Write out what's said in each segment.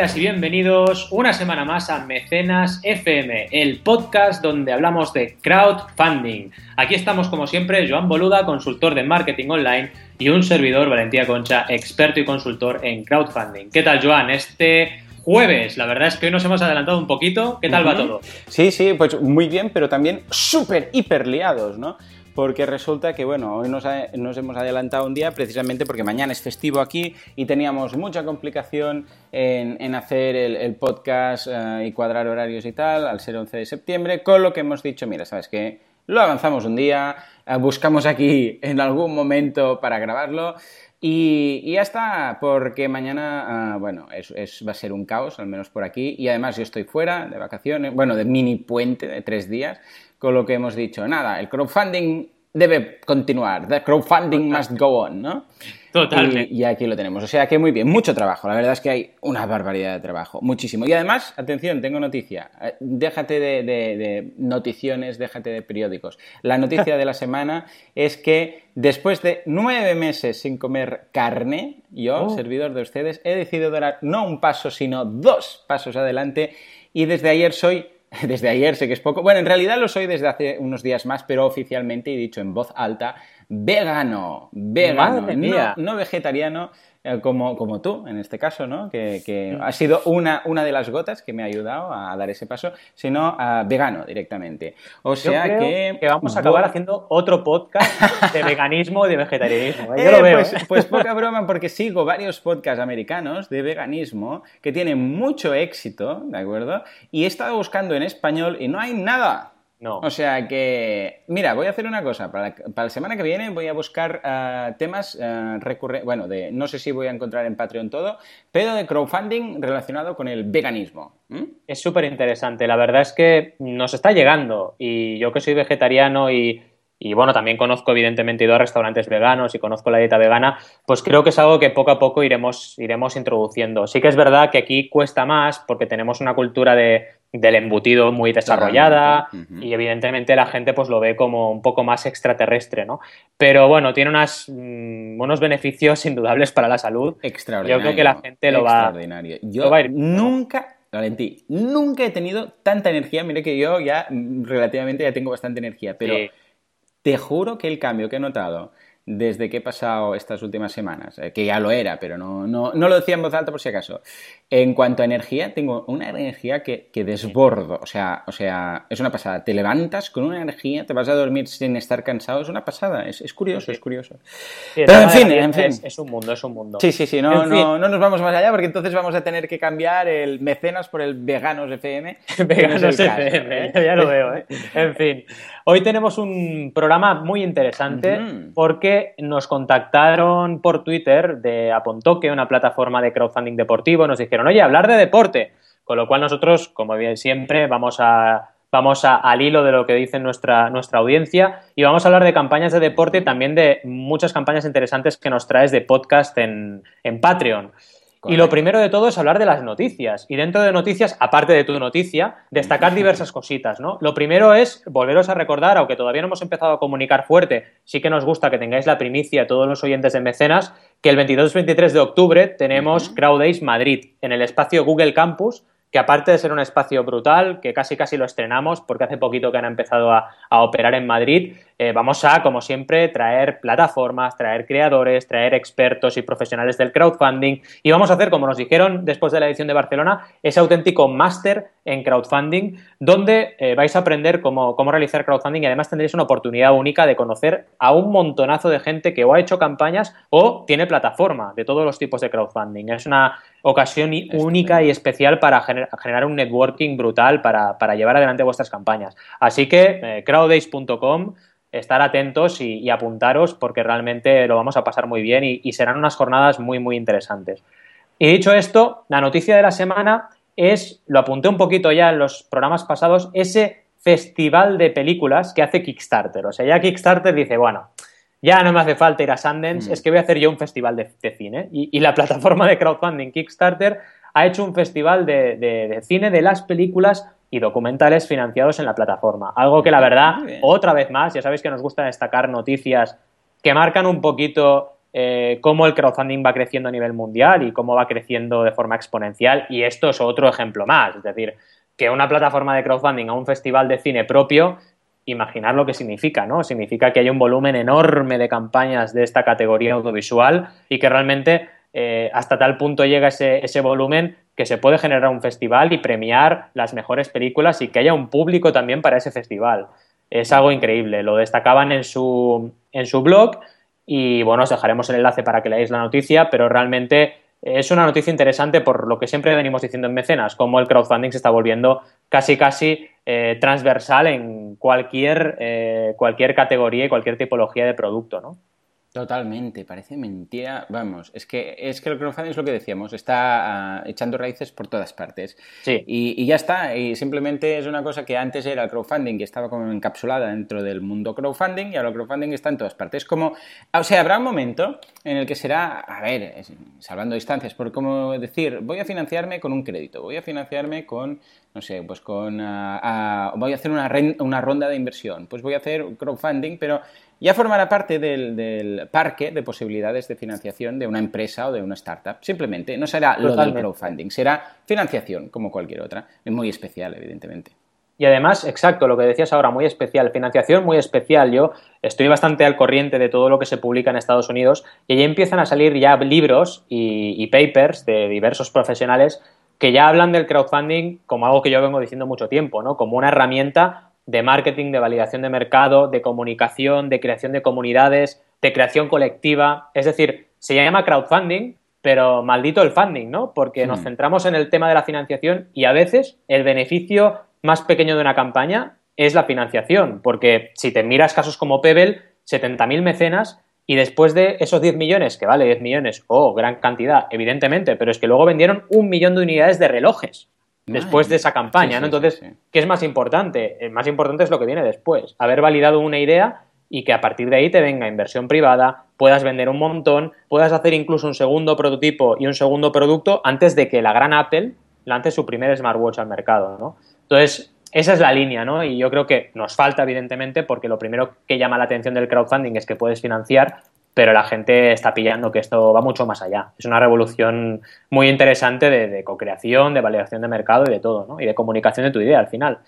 Bienvenidas y bienvenidos una semana más a Mecenas FM, el podcast donde hablamos de crowdfunding. Aquí estamos como siempre, Joan Boluda, consultor de marketing online, y un servidor, Valentía Concha, experto y consultor en crowdfunding. ¿Qué tal, Joan? Este jueves, la verdad es que hoy nos hemos adelantado un poquito. ¿Qué tal va todo? Sí, sí, pues muy bien, pero también súper, hiper liados, ¿no? Porque resulta que, bueno, hoy nos, hemos adelantado un día precisamente porque mañana es festivo aquí y teníamos mucha complicación en, hacer el, podcast eh, y cuadrar horarios y tal al ser 11 de septiembre, con lo que hemos dicho, mira, ¿sabes qué? Lo avanzamos un día, eh, buscamos aquí en algún momento para grabarlo. Y, ya está, porque mañana, ah, bueno, es, va a ser un caos, al menos por aquí. Y además yo estoy fuera de vacaciones, bueno, de mini puente de tres días con lo que hemos dicho. Nada, el crowdfunding debe continuar. The crowdfunding must go on, ¿no? Totalmente. Y, aquí lo tenemos. O sea que muy bien, mucho trabajo. La verdad es que hay una barbaridad de trabajo, muchísimo. Y además, atención, tengo noticia. Eh, déjate de, noticiones, déjate de periódicos. La noticia de la semana es que después de nueve meses sin comer carne, yo, oh. servidor de ustedes, he decidido dar no un paso, sino dos pasos adelante. Y desde ayer soy desde ayer, sé que es poco. Bueno, en realidad lo soy desde hace unos días más, pero oficialmente he dicho en voz alta, vegano, vegano, no, no vegetariano, como, como tú, en este caso, ¿no? Que, ha sido una, una de las gotas que me ha ayudado a dar ese paso, sino a vegano directamente. O sea que... que vamos a acabar haciendo otro podcast de veganismo y de vegetarianismo. ¿eh? Yo lo veo. Pues, pues, poca broma, porque sigo varios podcasts americanos de veganismo que tienen mucho éxito, ¿de acuerdo? Y he estado buscando en español y no hay nada. No. O sea que, mira, voy a hacer una cosa. Para la, semana que viene voy a buscar eh, temas uh, recurrentes. Bueno, de, no sé si voy a encontrar en Patreon todo, pero de crowdfunding relacionado con el veganismo. Es súper interesante. La verdad es que nos está llegando. Y yo que soy vegetariano y, y bueno, también conozco evidentemente he ido a restaurantes veganos y conozco la dieta vegana, pues creo que es algo que poco a poco iremos, iremos introduciendo. Sí que es verdad que aquí cuesta más porque tenemos una cultura de, del embutido muy desarrollada y evidentemente la gente pues lo ve como un poco más extraterrestre, ¿no? Pero bueno, tiene unas, mm, unos beneficios indudables para la salud. Extraordinario. Yo creo que la gente lo va, Yo a ir. nunca, Valentí, nunca he tenido tanta energía. Mire que yo ya mm, relativamente ya tengo bastante energía, pero te juro que el cambio que he notado desde que he pasado estas últimas semanas, eh, que ya lo era, pero no, no, no, lo decía en voz alta por si acaso. En cuanto a energía, tengo una energía que, que, desbordo, o sea, o sea, es una pasada. Te levantas con una energía, te vas a dormir sin estar cansado, es una pasada, es, es curioso, es curioso. pero en fin, en fin. Es, un mundo, es un mundo. Sí, sí, sí, no, no, no, nos vamos más allá porque entonces vamos a tener que cambiar el mecenas por el veganos FM. veganos FM, ¿eh? ya lo veo, ¿eh? En fin, hoy tenemos un programa muy interesante porque nos contactaron por Twitter de Apontoque, una plataforma de crowdfunding deportivo, nos dijeron, oye, hablar de deporte. Con lo cual nosotros, como bien siempre, vamos a vamos al hilo de lo que dice nuestra, nuestra audiencia y vamos a hablar de campañas de deporte y también de muchas campañas interesantes que nos traes de podcast en, en Patreon. Y lo primero de todo es hablar de las noticias. Y dentro de noticias, aparte de tu noticia, destacar diversas cositas, ¿no? Lo primero es volveros a recordar, aunque todavía no hemos empezado a comunicar fuerte, sí que nos gusta que tengáis la primicia, todos los oyentes de mecenas, que el 22-23 de octubre tenemos Crowd Days Madrid en el espacio Google Campus que aparte de ser un espacio brutal, que casi casi lo estrenamos porque hace poquito que han empezado a, operar en Madrid, eh, vamos a, como siempre, traer plataformas, traer creadores, traer expertos y profesionales del crowdfunding y vamos a hacer, como nos dijeron después de la edición de Barcelona, ese auténtico máster en crowdfunding donde eh, vais a aprender cómo, cómo realizar crowdfunding y además tendréis una oportunidad única de conocer a un montonazo de gente que o ha hecho campañas o tiene plataforma de todos los tipos de crowdfunding. Es una ocasión única y especial para generar un networking brutal para, llevar adelante vuestras campañas. Así que eh, crowdays.com, estar atentos y, apuntaros porque realmente lo vamos a pasar muy bien y, serán unas jornadas muy, muy interesantes. Y dicho esto, la noticia de la semana es, lo apunté un poquito ya en los programas pasados, ese festival de películas que hace Kickstarter. O sea, ya Kickstarter dice, bueno, ya no me hace falta ir a Sundance, mm. es que voy a hacer yo un festival de, cine. Y, la plataforma de crowdfunding Kickstarter ha hecho un festival de, cine de las películas y documentales financiados en la plataforma. Algo que la verdad, otra vez más, ya sabéis que nos gusta destacar noticias que marcan un poquito eh, cómo el crowdfunding va creciendo a nivel mundial y cómo va creciendo de forma exponencial. Y esto es otro ejemplo más. Es decir, que una plataforma de crowdfunding a un festival de cine propio, imaginar lo que significa, ¿no? Significa que hay un volumen enorme de campañas de esta categoría audiovisual y que realmente eh, hasta tal punto llega ese, ese volumen que se puede generar un festival y premiar las mejores películas y que haya un público también para ese festival. Es algo increíble. Lo destacaban en su, en su blog y bueno, os dejaremos el enlace para que leáis la noticia, pero realmente es una noticia interesante por lo que siempre venimos diciendo en Mecenas, cómo el crowdfunding se está volviendo casi casi eh, transversal en cualquier, eh, cualquier categoría y cualquier tipología de producto, ¿no? Totalmente, parece mentira. Vamos, es que, es que el crowdfunding es lo que decíamos, está ah, echando raíces por todas partes. Sí. Y, ya está, y simplemente es una cosa que antes era el crowdfunding, que estaba como encapsulada dentro del mundo crowdfunding, y ahora el crowdfunding está en todas partes. Como, o sea, habrá un momento en el que será, a ver, salvando distancias, por como decir, voy a financiarme con un crédito, voy a financiarme con, no sé, pues con, ah, ah, voy a hacer una, una ronda de inversión, pues voy a hacer crowdfunding, pero ya formará parte del, parque de posibilidades de financiación de una empresa o de una startup. Simplemente, no será lo del crowdfunding, será financiación como cualquier otra. Es muy especial, evidentemente. Y además, exacto, lo que decías ahora, muy especial, financiación muy especial. Yo estoy bastante al corriente de todo lo que se publica en Estados Unidos y ahí empiezan a salir ya libros y papers de diversos profesionales que ya hablan del crowdfunding como algo que yo vengo diciendo mucho tiempo, ¿no? Como una herramienta de marketing, de validación de mercado, de comunicación, de creación de comunidades, de creación colectiva. Es decir, se llama crowdfunding, pero maldito el funding, ¿no? Porque nos hmm. centramos en el tema de la financiación y a veces el beneficio más pequeño de una campaña es la financiación, porque si te miras casos como Pebble, 70.000 mecenas y después de esos 10 millones, que vale 10 millones, oh, gran cantidad, evidentemente, pero es que luego vendieron un millón de unidades de relojes después de esa campaña, ¿no? Entonces, ¿qué es más importante? El más importante es lo que viene después, haber validado una idea y que a partir de ahí te venga inversión privada, puedas vender un montón, puedas hacer incluso un segundo prototipo y un segundo producto antes de que la gran Apple lance su primer smartwatch al mercado, ¿no? Entonces, esa es la línea, ¿no? Y yo creo que nos falta, evidentemente, porque lo primero que llama la atención del crowdfunding es que puedes financiar, pero la gente está pillando que esto va mucho más allá. Es una revolución muy interesante de, co-creación, de validación de mercado y de todo, ¿no? Y de comunicación de tu idea al final.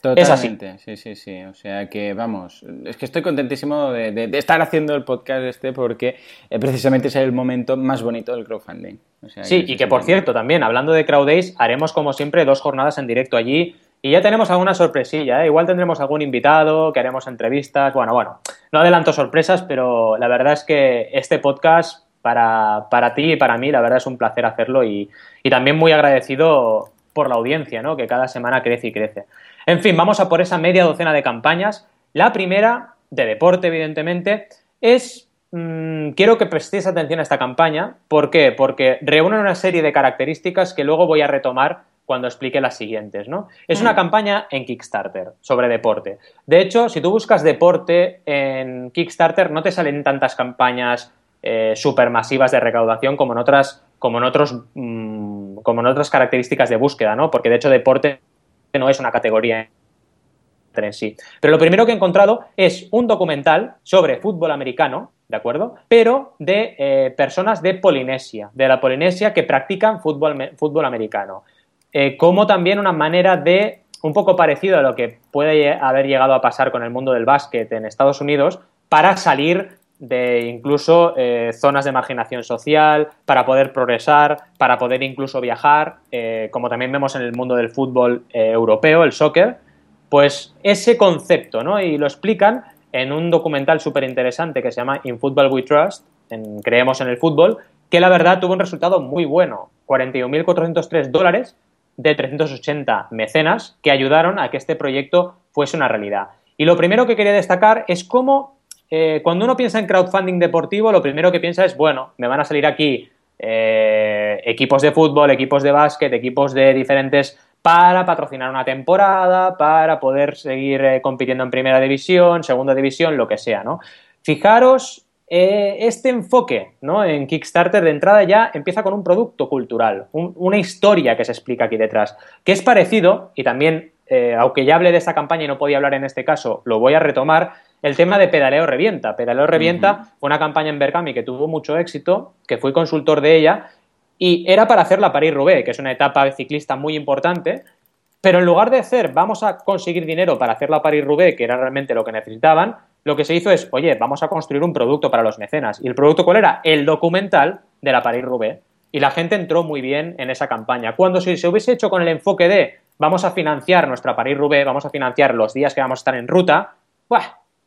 Totalmente, es así. sí, sí, sí. O sea que, vamos, es que estoy contentísimo de, estar haciendo el podcast este porque eh, precisamente es el momento más bonito del crowdfunding. sí, y que por cierto, también, hablando de CrowdDays, haremos como siempre dos jornadas en directo allí y ya tenemos alguna sorpresilla, ¿eh? igual tendremos algún invitado, que haremos entrevistas. Bueno, bueno, no adelanto sorpresas, pero la verdad es que este podcast para, para ti y para mí, la verdad es un placer hacerlo y, y también muy agradecido por la audiencia, ¿no? que cada semana crece y crece. En fin, vamos a por esa media docena de campañas. La primera, de deporte, evidentemente, es mm, quiero que prestéis atención a esta campaña. ¿Por qué? Porque reúne una serie de características que luego voy a retomar cuando explique las siguientes, ¿no? Es una mm. campaña en Kickstarter sobre deporte. De hecho, si tú buscas deporte en Kickstarter, no te salen tantas campañas eh, supermasivas de recaudación como en otras, como en otros, mm, como en otras características de búsqueda, ¿no? Porque de hecho deporte no es una categoría en sí. Pero lo primero que he encontrado es un documental sobre fútbol americano, ¿de acuerdo? Pero de eh, personas de Polinesia, de la Polinesia que practican fútbol, fútbol americano. Eh, como también una manera de, un poco parecido a lo que puede haber llegado a pasar con el mundo del básquet en Estados Unidos, para salir de incluso eh, zonas de marginación social, para poder progresar, para poder incluso viajar, eh, como también vemos en el mundo del fútbol europeo, el soccer, pues ese concepto, ¿no? Y lo explican en un documental súper interesante que se llama In Football We Trust, en Creemos en el Fútbol, que la verdad tuvo un resultado muy bueno, 41.403 dólares de 380 mecenas que ayudaron a que este proyecto fuese una realidad. Y lo primero que quería destacar es cómo eh, cuando uno piensa en crowdfunding deportivo, lo primero que piensa es, bueno, me van a salir aquí eh, equipos de fútbol, equipos de básquet, equipos de diferentes para patrocinar una temporada, para poder seguir eh, compitiendo en primera división, segunda división, lo que sea, ¿no? Fijaros eh, este enfoque ¿no? en Kickstarter de entrada ya empieza con un producto cultural, una historia que se explica aquí detrás, que es parecido, y también, eh, aunque ya hablé de esta campaña y no podía hablar en este caso, lo voy a retomar, el tema de Pedaleo Revienta. Pedaleo Revienta fue una campaña en Bergami que tuvo mucho éxito, que fui consultor de ella, y era para hacer la París-Roubaix, que es una etapa ciclista muy importante, pero en lugar de hacer, vamos a conseguir dinero para hacer la París-Roubaix, que era realmente lo que necesitaban, lo que se hizo es, oye, vamos a construir un producto para los mecenas. ¿Y el producto cuál era? El documental de la París-Roubaix. Y la gente entró muy bien en esa campaña. Cuando si se hubiese hecho con el enfoque de vamos a financiar nuestra París-Roubaix, vamos a financiar los días que vamos a estar en ruta,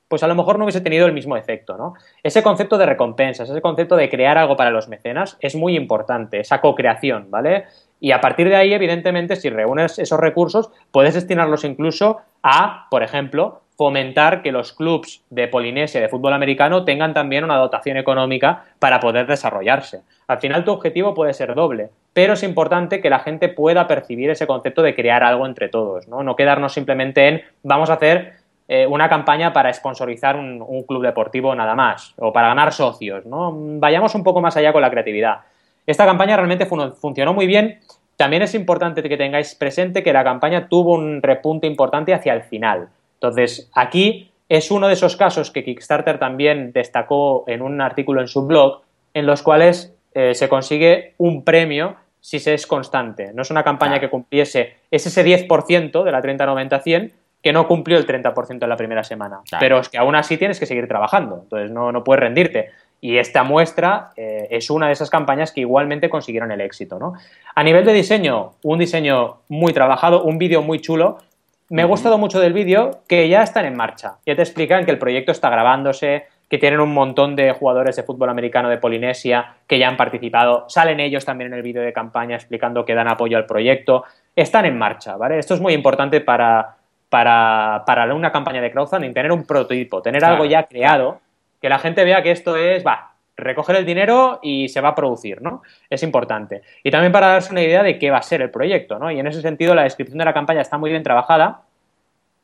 pues a lo mejor no hubiese tenido el mismo efecto, ¿no? Ese concepto de recompensas, ese concepto de crear algo para los mecenas es muy importante, esa co-creación, ¿vale? Y a partir de ahí, evidentemente, si reúnes esos recursos, puedes destinarlos incluso a, por ejemplo, fomentar que los clubs de Polinesia de fútbol americano tengan también una dotación económica para poder desarrollarse. Al final tu objetivo puede ser doble, pero es importante que la gente pueda percibir ese concepto de crear algo entre todos, no, no quedarnos simplemente en vamos a hacer eh, una campaña para sponsorizar un, club deportivo nada más, o para ganar socios. Vayamos un poco más allá con la creatividad. Esta campaña realmente funcionó muy bien. También es importante que tengáis presente que la campaña tuvo un repunte importante hacia el final. Entonces, aquí es uno de esos casos que Kickstarter también destacó en un artículo en su blog, en los cuales eh, se consigue un premio si se es constante. No es una campaña que cumpliese, es ese 10% de la 30-90-100, que no cumplió el 30% en la primera semana. Pero es que aún así tienes que seguir trabajando, entonces no, no puedes rendirte. Y esta muestra eh, es una de esas campañas que igualmente consiguieron el éxito. ¿no? A nivel de diseño, un diseño muy trabajado, un vídeo muy chulo. Me ha gustado mucho del vídeo que ya están en marcha. Ya te explican que el proyecto está grabándose, que tienen un montón de jugadores de fútbol americano de Polinesia que ya han participado. Salen ellos también en el vídeo de campaña explicando que dan apoyo al proyecto. Están en marcha, ¿vale? Esto es muy importante para, para, para una campaña de crowdfunding, tener un prototipo, tener algo ya creado, que la gente vea que esto es, va, recoger el dinero y se va a producir, ¿no? Es importante. Y también para darse una idea de qué va a ser el proyecto, ¿no? Y en ese sentido la descripción de la campaña está muy bien trabajada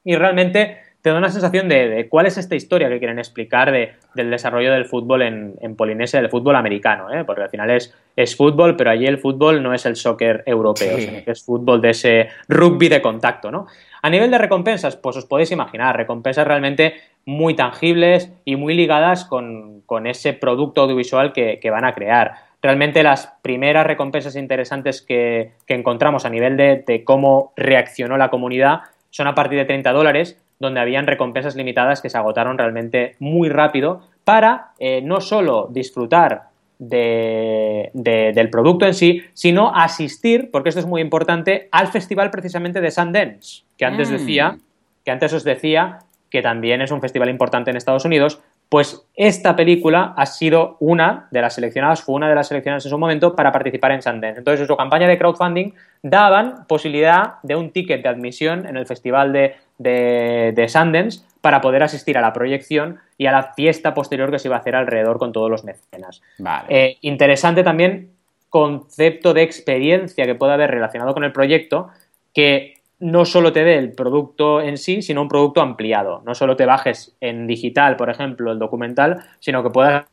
y realmente te da una sensación de, cuál es esta historia que quieren explicar del desarrollo del fútbol en, Polinesia, del fútbol americano, ¿eh? porque al final es, es fútbol, pero allí el fútbol no es el soccer europeo, es fútbol de ese rugby de contacto, ¿no? A nivel de recompensas, pues os podéis imaginar, recompensas realmente muy tangibles y muy ligadas con, ese producto audiovisual que, van a crear. Realmente las primeras recompensas interesantes que, encontramos a nivel de, cómo reaccionó la comunidad son a partir de 30 dólares, donde habían recompensas limitadas que se agotaron realmente muy rápido para eh, no solo disfrutar del producto en sí, sino asistir, porque esto es muy importante, al festival precisamente de Sundance, que antes mm. decía, que antes os decía que también es un festival importante en Estados Unidos, pues esta película ha sido una de las seleccionadas, fue una de las seleccionadas en su momento para participar en Sundance. Entonces, en su campaña de crowdfunding daban posibilidad de un ticket de admisión en el festival de, de, Sundance para poder asistir a la proyección y a la fiesta posterior que se iba a hacer alrededor con todos los mecenas. Eh, interesante también concepto de experiencia que puede haber relacionado con el proyecto, que no solo te dé el producto en sí, sino un producto ampliado. No solo te bajes en digital, por ejemplo, el documental, sino que puedas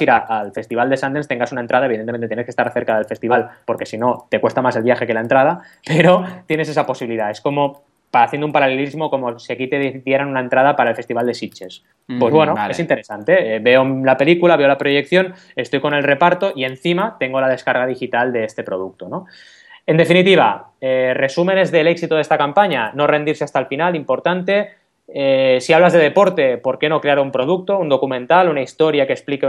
ir al Festival de Sundance, tengas una entrada, evidentemente tienes que estar cerca del festival, porque si no, te cuesta más el viaje que la entrada, pero tienes esa posibilidad. Es como haciendo un paralelismo como si aquí te dieran una entrada para el Festival de Sitges. Pues bueno, es interesante. Eh, veo la película, veo la proyección, estoy con el reparto y encima tengo la descarga digital de este producto, ¿no? En definitiva, eh, resúmenes del éxito de esta campaña, no rendirse hasta el final, importante. Eh, si hablas de deporte, ¿por qué no crear un producto, un documental, una historia que explique,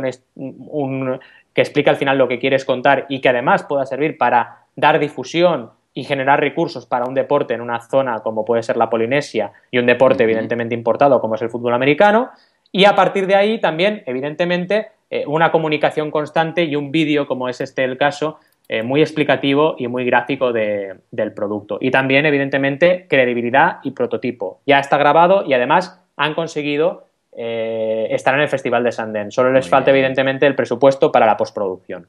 que explique al final lo que quieres contar y que además pueda servir para dar difusión y generar recursos para un deporte en una zona como puede ser la Polinesia y un deporte evidentemente importado como es el fútbol americano? Y a partir de ahí también, evidentemente, eh, una comunicación constante y un vídeo como es este el caso eh, muy explicativo y muy gráfico del producto. Y también, evidentemente, credibilidad y prototipo. Ya está grabado y además han conseguido eh, estar en el Festival de Sundance. Solo les falta, evidentemente, el presupuesto para la postproducción.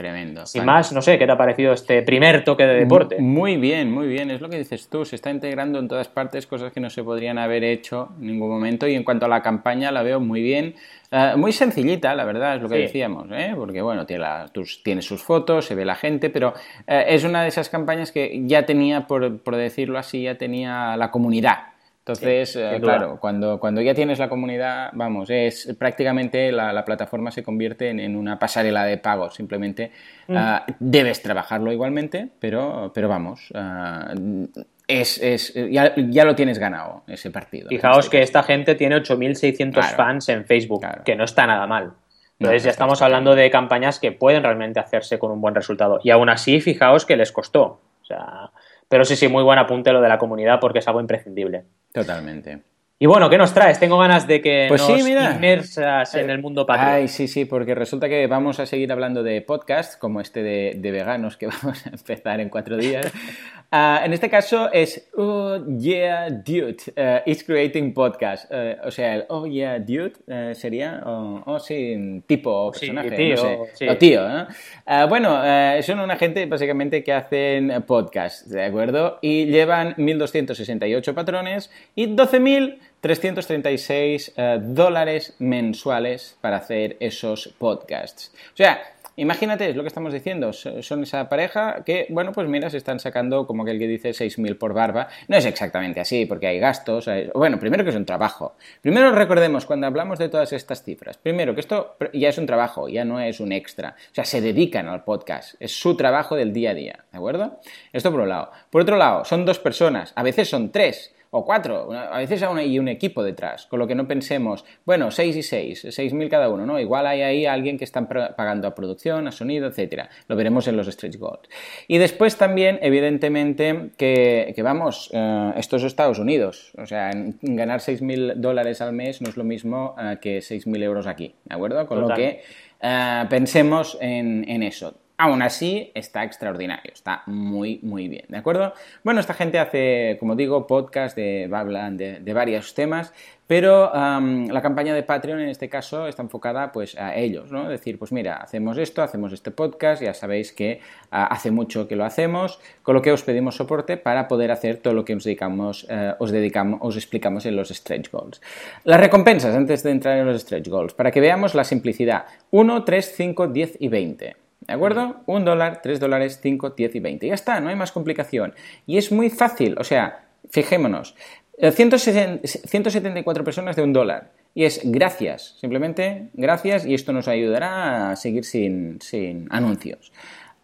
Tremendo. Sin más, no sé, ¿qué te ha parecido este primer toque de deporte? Muy bien, muy bien. Es lo que dices tú. Se está integrando en todas partes cosas que no se podrían haber hecho en ningún momento. Y en cuanto a la campaña, la veo muy bien. Eh, muy sencillita, la verdad, es lo que decíamos. ¿eh? Porque, bueno, tiene, tiene, sus fotos, se ve la gente, pero eh, es una de esas campañas que ya tenía, por, por decirlo así, ya tenía la comunidad Entonces, eh, claro, cuando, cuando ya tienes la comunidad, vamos, es prácticamente la, plataforma se convierte en, una pasarela de pago. Simplemente mm. ah, debes trabajarlo igualmente, pero, pero vamos, ah, es, es ya, ya, lo tienes ganado ese partido. Fijaos que esta gente tiene 8.600 fans en Facebook, que no está nada mal. Entonces ya estamos hablando de campañas que pueden realmente hacerse con un buen resultado. Y aún así, fijaos que les costó. O sea, pero sí, sí, muy buen apunte lo de la comunidad porque es algo imprescindible. Totalmente. Y bueno, ¿qué nos traes? Tengo ganas de que pues nos inmersas en el mundo patrio. Ay, sí, sí, porque resulta que vamos a seguir hablando de podcast, como este de, veganos que vamos a empezar en cuatro días. Ah, en este caso es Oh Yeah Dude, uh, It's Creating Podcast. Uh, o sea, el Oh Yeah Dude uh, sería, oh, oh, sí, tipo o personaje, tío, no sé. O tío, ¿no? bueno, son una gente básicamente que hacen podcast, ¿de acuerdo? Y llevan 1.268 patrones y 12.000 336 eh, dólares mensuales para hacer esos podcasts. O sea, Imagínate, es lo que estamos diciendo, son esa pareja que, bueno, pues mira, se están sacando como aquel que dice 6.000 por barba. No es exactamente así, porque hay gastos. Bueno, primero que es un trabajo. Primero recordemos cuando hablamos de todas estas cifras. Primero que esto ya es un trabajo, ya no es un extra. O sea, se dedican al podcast. Es su trabajo del día a día, ¿de acuerdo? Esto por un lado. Por otro lado, son dos personas, a veces son tres o cuatro, a veces hay un equipo detrás, con lo que no pensemos, bueno, seis y seis, seis mil cada uno, ¿no? Igual hay ahí alguien que están pagando a producción, a sonido, etcétera. Lo veremos en los stretch goals. Y después también, evidentemente, que, vamos, eh, esto es Estados Unidos, o sea, ganar seis mil dólares al mes no es lo mismo eh, que seis mil euros aquí, ¿de acuerdo? Con lo que eh, pensemos en, en eso. Aún así, está extraordinario, está muy, muy bien, ¿de acuerdo? Bueno, esta gente hace, como digo, podcast de, hablan de, varios temas, pero la campaña de Patreon en este caso está enfocada pues a ellos, ¿no? Decir, pues mira, hacemos esto, hacemos este podcast, ya sabéis que ah, hace mucho que lo hacemos, con lo que os pedimos soporte para poder hacer todo lo que eh, os dedicamos, os explicamos en los stretch goals. Las recompensas antes de entrar en los stretch goals, para que veamos la simplicidad. 1, 3, 5, 10 y 20. ¿De acuerdo? Un dólar, tres dólares, cinco, diez y veinte. Ya está, no hay más complicación. Y es muy fácil, o sea, fijémonos, 174 personas de un dólar. Y es gracias, simplemente gracias y esto nos ayudará a seguir sin, anuncios.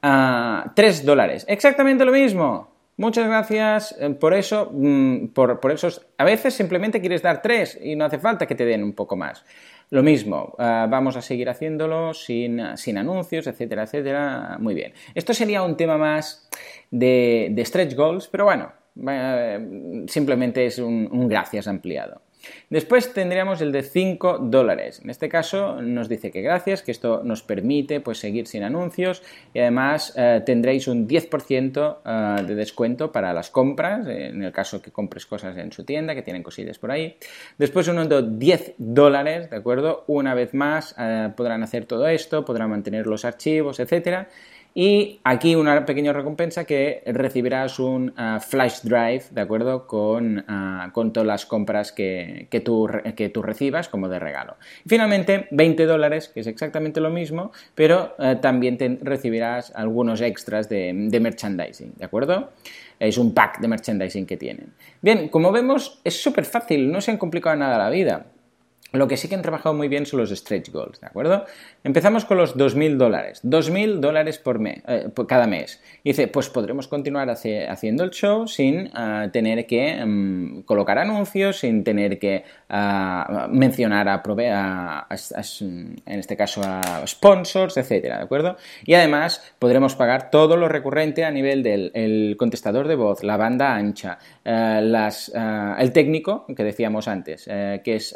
Uh, 3 dólares, exactamente lo mismo. Muchas gracias eh, por eso, mm, por, por. A veces simplemente quieres dar 3 y no hace falta que te den un poco más. Lo mismo, eh, vamos a seguir haciéndolo sin, anuncios, etcétera, etcétera. Muy bien. Esto sería un tema más de, stretch goals, pero bueno, eh, simplemente es un gracias ampliado. Después tendríamos el de 5 dólares. En este caso nos dice que gracias, que esto nos permite pues, seguir sin anuncios y además eh, tendréis un 10% eh, de descuento para las compras, en el caso que compres cosas en su tienda, que tienen cosillas por ahí. Después uno de 10 dólares, ¿de acuerdo? Una vez más eh, podrán hacer todo esto, podrán mantener los archivos, etcétera. Y aquí una pequeña recompensa que recibirás un ah, flash drive, ¿de acuerdo? Con, ah, con todas las compras que, que, tú, que, tú, recibas como de regalo. Y finalmente, 20 dólares, que es exactamente lo mismo, pero eh, también recibirás algunos extras de, de merchandising, ¿de acuerdo? Es un pack de merchandising que tienen. Bien, como vemos, es súper fácil, no se han complicado nada la vida. Lo que sí que han trabajado muy bien son los stretch goals, ¿de acuerdo? Empezamos con los 2.000 dólares. 2.000 dólares por, mes, eh, cada mes. Dice, pues podremos continuar haciendo el show sin ah, tener que mm, colocar anuncios, sin tener que mencionar a, a, en este caso, a sponsors, etcétera, ¿de acuerdo? Y además podremos pagar todo lo recurrente a nivel del contestador de voz, la banda ancha, eh, ah, el técnico, que decíamos antes, eh, que es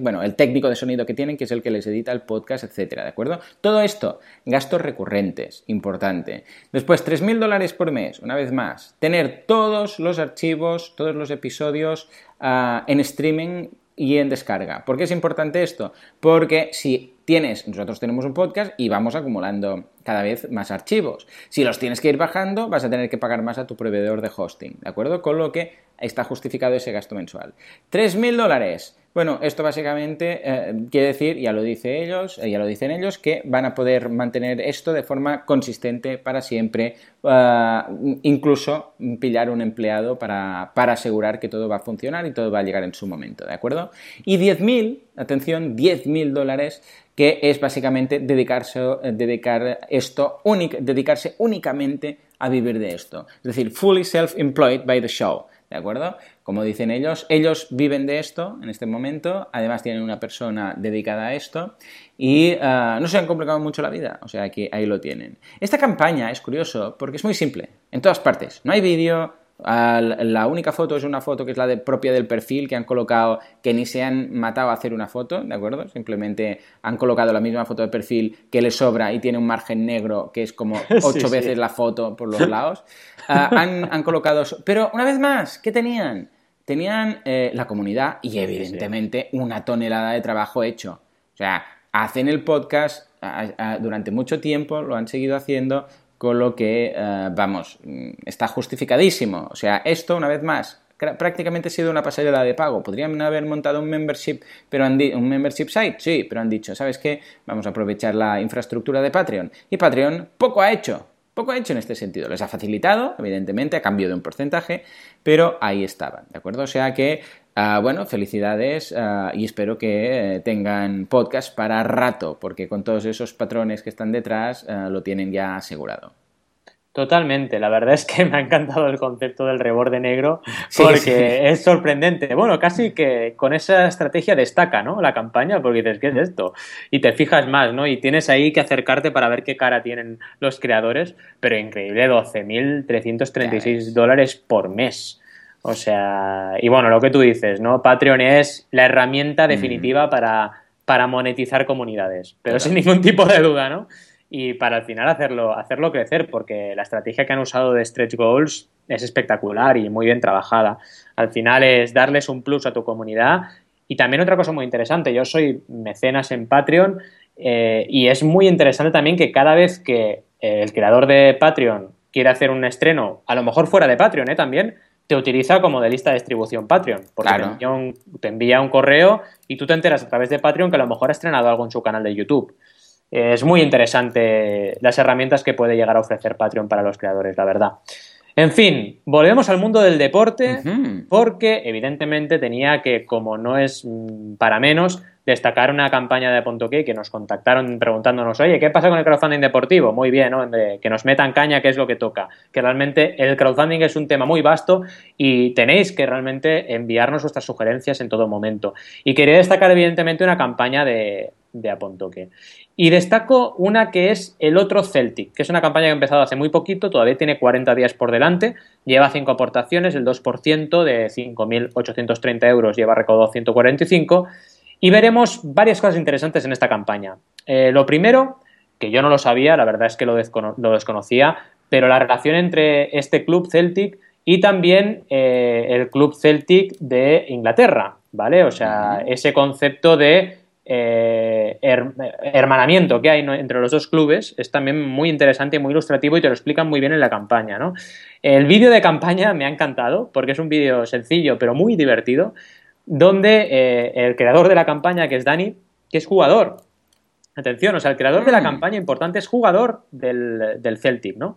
bueno, el técnico de sonido que tienen, que es el que les edita el podcast, etcétera, ¿de acuerdo? Todo esto, gastos recurrentes, importante. Después, 3.000 dólares por mes, una vez más. Tener todos los archivos, todos los episodios ah, en streaming y en descarga. ¿Por qué es importante esto? Porque si tienes, nosotros tenemos un podcast y vamos acumulando cada vez más archivos. Si los tienes que ir bajando, vas a tener que pagar más a tu proveedor de hosting, ¿de acuerdo? Con lo que está justificado ese gasto mensual. 3.000 dólares Bueno, esto básicamente eh, quiere decir, ya lo dice ellos, eh, ya lo dicen ellos, que van a poder mantener esto de forma consistente para siempre, eh, incluso pillar un empleado para, para, asegurar que todo va a funcionar y todo va a llegar en su momento, ¿de acuerdo? Y 10.000, atención, 10.000 dólares que es básicamente dedicarse, dedicar esto, dedicarse únicamente a vivir de esto. Es decir, fully self-employed by the show. ¿De acuerdo? Como dicen ellos, ellos viven de esto en este momento, además tienen una persona dedicada a esto y ah, no se han complicado mucho la vida, o sea que ahí lo tienen. Esta campaña es curioso porque es muy simple, en todas partes. No hay vídeo, la única foto es una foto que es la de, propia del perfil que han colocado, que ni se han matado a hacer una foto, ¿de acuerdo? Simplemente han colocado la misma foto de perfil que le sobra y tiene un margen negro que es como ocho veces la foto por los lados. Ah, han, colocado... Pero una vez más, ¿qué tenían? Tenían eh, la comunidad y evidentemente una tonelada de trabajo hecho. O sea, hacen el podcast durante mucho tiempo, lo han seguido haciendo, con lo que, eh, vamos, mm, está justificadísimo. O sea, esto, una vez más, prácticamente ha sido una pasarela de pago. Podrían haber montado un membership, pero han un membership site, sí, pero han dicho, ¿sabes qué? Vamos a aprovechar la infraestructura de Patreon. Y Patreon poco ha hecho, poco ha hecho en este sentido. Les ha facilitado, evidentemente, a cambio de un porcentaje, pero ahí estaban, ¿de acuerdo? O sea que Ah, bueno, felicidades ah, y espero que eh, tengan podcast para rato, porque con todos esos patrones que están detrás ah, lo tienen ya asegurado. Totalmente, la verdad es que me ha encantado el concepto del reborde negro porque es sorprendente. Bueno, casi que con esa estrategia destaca, ¿no? La campaña porque dices, ¿qué es esto? Y te fijas más, ¿no? Y tienes ahí que acercarte para ver qué cara tienen los creadores, pero increíble, 12.336 dólares por mes. O sea, y bueno, lo que tú dices, ¿no? Patreon es la herramienta definitiva para, para monetizar comunidades, pero sin ningún tipo de duda, ¿no? Y para al final hacerlo, hacerlo crecer, porque la estrategia que han usado de stretch goals es espectacular y muy bien trabajada. Al final es darles un plus a tu comunidad. Y también otra cosa muy interesante, yo soy mecenas en Patreon eh, y es muy interesante también que cada vez que el creador de Patreon quiere hacer un estreno, a lo mejor fuera de Patreon, ¿eh? También, te utiliza como de lista de distribución Patreon. Porque te, envía un, correo y tú te enteras a través de Patreon que a lo mejor ha estrenado algo en su canal de YouTube. Es muy interesante las herramientas que puede llegar a ofrecer Patreon para los creadores, la verdad. En fin, volvemos al mundo del deporte porque evidentemente tenía que, como no es mm, para menos, destacar una campaña de Pontoque que nos contactaron preguntándonos, oye, ¿qué pasa con el crowdfunding deportivo? Muy bien, ¿no? que nos metan caña, que es lo que toca. Que realmente el crowdfunding es un tema muy vasto y tenéis que realmente enviarnos vuestras sugerencias en todo momento. Y quería destacar, evidentemente, una campaña de, de Apontoque. Y destaco una que es el otro Celtic, que es una campaña que ha empezado hace muy poquito, todavía tiene 40 días por delante, lleva 5 aportaciones, el 2% de 5.830 euros lleva recaudado 145 y veremos varias cosas interesantes en esta campaña. Eh, lo primero, que yo no lo sabía, la verdad es que lo, desconocía, pero la relación entre este club Celtic y también eh, el club Celtic de Inglaterra, ¿vale? O sea, ese concepto de eh, hermanamiento que hay entre los dos clubes es también muy interesante y muy ilustrativo y te lo explican muy bien en la campaña, ¿no? El vídeo de campaña me ha encantado porque es un vídeo sencillo pero muy divertido donde eh, el creador de la campaña, que es Dani, que es jugador. Atención, o sea, el creador de la mm. campaña importante es jugador del, Celtic, ¿no?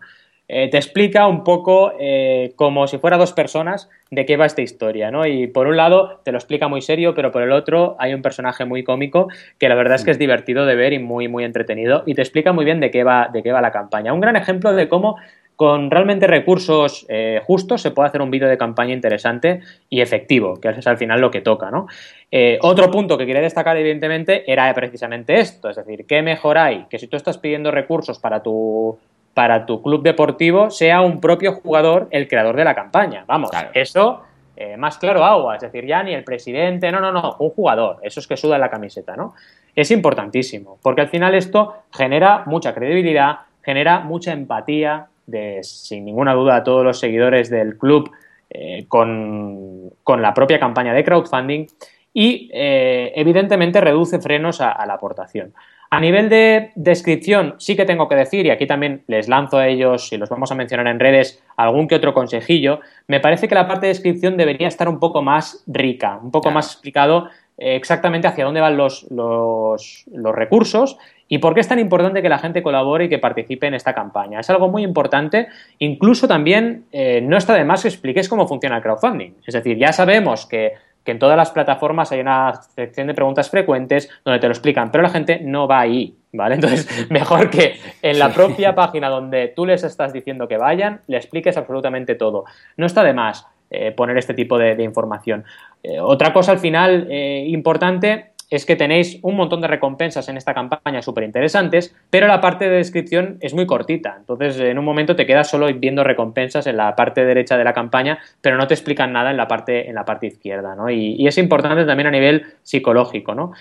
Eh, te explica un poco eh, como si fuera dos personas de qué va esta historia, ¿no? Y por un lado te lo explica muy serio, pero por el otro hay un personaje muy cómico que la verdad es que es divertido de ver y muy, muy entretenido y te explica muy bien de qué va, de qué va la campaña. Un gran ejemplo de cómo con realmente recursos eh, justos se puede hacer un vídeo de campaña interesante y efectivo, que es al final lo que toca, ¿no? Eh, otro punto que quería destacar, evidentemente, era precisamente esto, es decir, ¿qué mejor hay? Que si tú estás pidiendo recursos para tu, para tu club deportivo, sea un propio jugador el creador de la campaña. Vamos, eso eh, más claro agua, es decir, ya ni el presidente, no, no, no, un jugador, eso es que suda la camiseta, ¿no? Es importantísimo, porque al final esto genera mucha credibilidad, genera mucha empatía de, sin ninguna duda, a todos los seguidores del club eh, con, la propia campaña de crowdfunding y, eh, evidentemente, reduce frenos a, la aportación. A nivel de descripción, sí que tengo que decir, y aquí también les lanzo a ellos, y los vamos a mencionar en redes, algún que otro consejillo, me parece que la parte de descripción debería estar un poco más rica, un poco más explicado exactamente hacia dónde van los, los, recursos y por qué es tan importante que la gente colabore y que participe en esta campaña. Es algo muy importante. Incluso también eh, no está de más que expliques cómo funciona el crowdfunding. Es decir, ya sabemos que, que, en todas las plataformas hay una sección de preguntas frecuentes donde te lo explican, pero la gente no va ahí. ¿Vale? Entonces, mejor que en la propia página donde tú les estás diciendo que vayan, le expliques absolutamente todo. No está de más. Eh, poner este tipo de, información. Eh, otra cosa al final eh, importante es que tenéis un montón de recompensas en esta campaña súper interesantes, pero la parte de descripción es muy cortita. Entonces, en un momento te quedas solo viendo recompensas en la parte derecha de la campaña, pero no te explican nada en la parte, en la parte izquierda. ¿no? Y, es importante también a nivel psicológico. ¿no?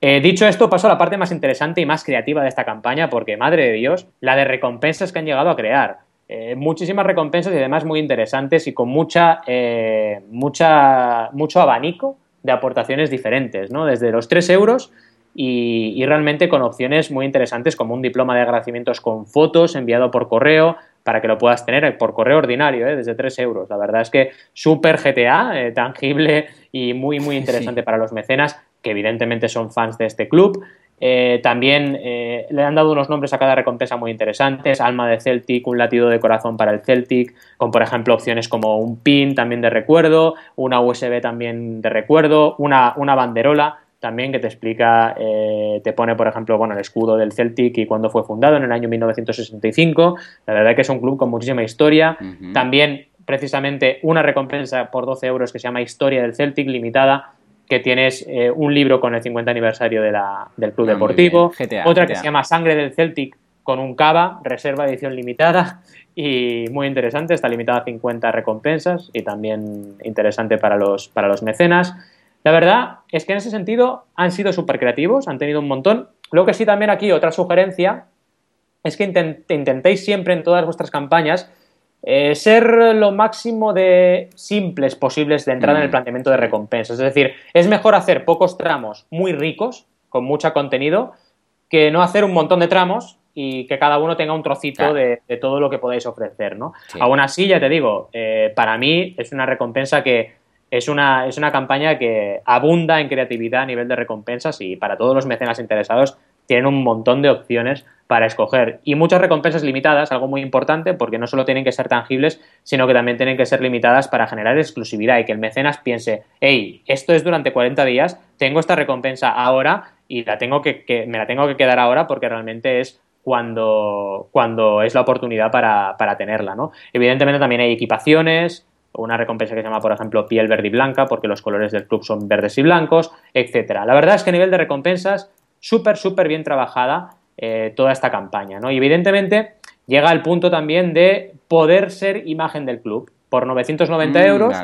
dicho esto, paso a la parte más interesante y más creativa de esta campaña, porque, madre de Dios, la de recompensas que han llegado a crear. Eh, muchísimas recompensas y además muy interesantes y con mucha, eh, mucha, mucho abanico de aportaciones diferentes, ¿no? Desde los 3 euros y, realmente con opciones muy interesantes como un diploma de agradecimientos con fotos enviado por correo para que lo puedas tener por correo ordinario, ¿eh? desde 3 euros. La verdad es que súper GTA, tangible y muy, muy interesante para los mecenas, que evidentemente son fans de este club. Eh, también eh, le han dado unos nombres a cada recompensa muy interesantes, alma de Celtic, un latido de corazón para el Celtic, con por ejemplo opciones como un pin también de recuerdo, una USB también de recuerdo, una, una banderola también que te explica, eh, te pone por ejemplo bueno, el escudo del Celtic y cuándo fue fundado en el año 1965, la verdad que es un club con muchísima historia, también precisamente una recompensa por 12 euros que se llama Historia del Celtic limitada, que tienes eh, un libro con el 50 aniversario de la, del club ah, deportivo, otra que se llama Sangre del Celtic con un cava, reserva edición limitada y muy interesante, está limitada a 50 recompensas y también interesante para los, para los mecenas. La verdad es que en ese sentido han sido súper creativos, han tenido un montón. Lo que sí también aquí otra sugerencia es que intentéis siempre en todas vuestras campañas eh, ser lo máximo de simples posibles de entrada en el mm. planteamiento de recompensas. Es decir, es mejor hacer pocos tramos muy ricos, con mucho contenido, que no hacer un montón de tramos y que cada uno tenga un trocito de, todo lo que podáis ofrecer, ¿no? Aún así, ya te digo, eh, para mí es una recompensa que es una, es una campaña que abunda en creatividad a nivel de recompensas y para todos los mecenas interesados tienen un montón de opciones para escoger. Y muchas recompensas limitadas, algo muy importante, porque no solo tienen que ser tangibles, sino que también tienen que ser limitadas para generar exclusividad y que el mecenas piense, hey, esto es durante 40 días, tengo esta recompensa ahora y la tengo que, me la tengo que quedar ahora porque realmente es cuando, cuando es la oportunidad para, para tenerla. ¿no? Evidentemente también hay equipaciones, una recompensa que se llama, por ejemplo, piel verde y blanca, porque los colores del club son verdes y blancos, etcétera. La verdad es que a nivel de recompensas súper, súper bien trabajada eh, toda esta campaña, ¿no? Y evidentemente llega al punto también de poder ser imagen del club. Por 990 mm, euros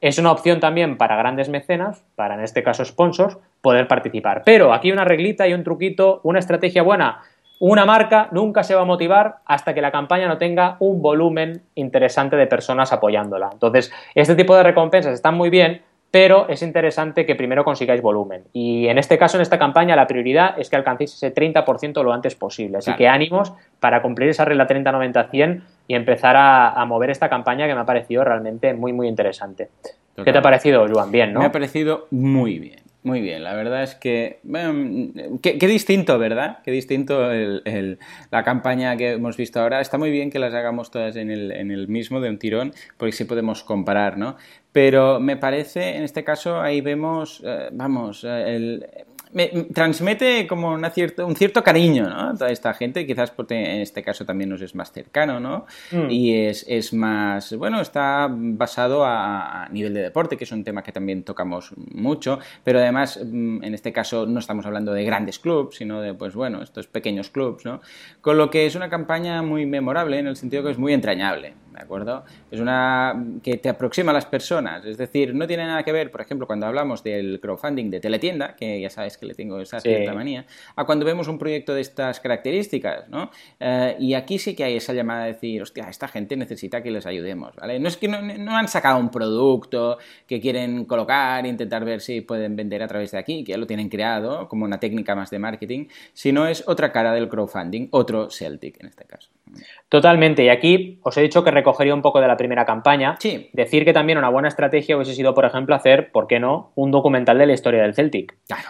es una opción también para grandes mecenas, para en este caso sponsors, poder participar. Pero aquí una reglita y un truquito, una estrategia buena. Una marca nunca se va a motivar hasta que la campaña no tenga un volumen interesante de personas apoyándola. Entonces, este tipo de recompensas están muy bien, pero es interesante que primero consigáis volumen. Y en este caso, en esta campaña, la prioridad es que alcancéis ese 30% lo antes posible. Así que ánimos para cumplir esa regla 30-90-100 y empezar a, mover esta campaña que me ha parecido realmente muy, muy interesante. ¿Qué te ha parecido, Juan? Bien, ¿no? Me ha parecido muy bien. Muy bien, la verdad es que. qué, distinto, ¿verdad? Qué distinto la campaña que hemos visto ahora. Está muy bien que las hagamos todas en el, en el mismo, de un tirón, porque sí podemos comparar, ¿no? Pero me parece, en este caso, ahí vemos, eh, vamos, eh, el, me transmite como una cierto, un cierto cariño, ¿no? A toda esta gente, quizás porque en este caso también nos es más cercano, ¿no? Mm. Y es, es, más, bueno, está basado a, nivel de deporte, que es un tema que también tocamos mucho, pero además, mm, en este caso, no estamos hablando de grandes clubs, sino de, pues bueno, estos pequeños clubs, ¿no? Con lo que es una campaña muy memorable en el sentido que es muy entrañable. ¿De acuerdo? Es una que te aproxima a las personas, es decir, no tiene nada que ver, por ejemplo, cuando hablamos del crowdfunding de teletienda, que ya sabes que le tengo esa cierta manía, a cuando vemos un proyecto de estas características, ¿no? Eh, y aquí sí que hay esa llamada de decir, hostia, esta gente necesita que les ayudemos, ¿vale? No es que no, no han sacado un producto que quieren colocar e intentar ver si pueden vender a través de aquí, que ya lo tienen creado como una técnica más de marketing, sino es otra cara del crowdfunding, otro Celtic en este caso. Totalmente. Y aquí os he dicho que recogería un poco de la primera campaña. Sí. Decir que también una buena estrategia hubiese sido, por ejemplo, hacer, ¿por qué no?, un documental de la historia del Celtic. Claro.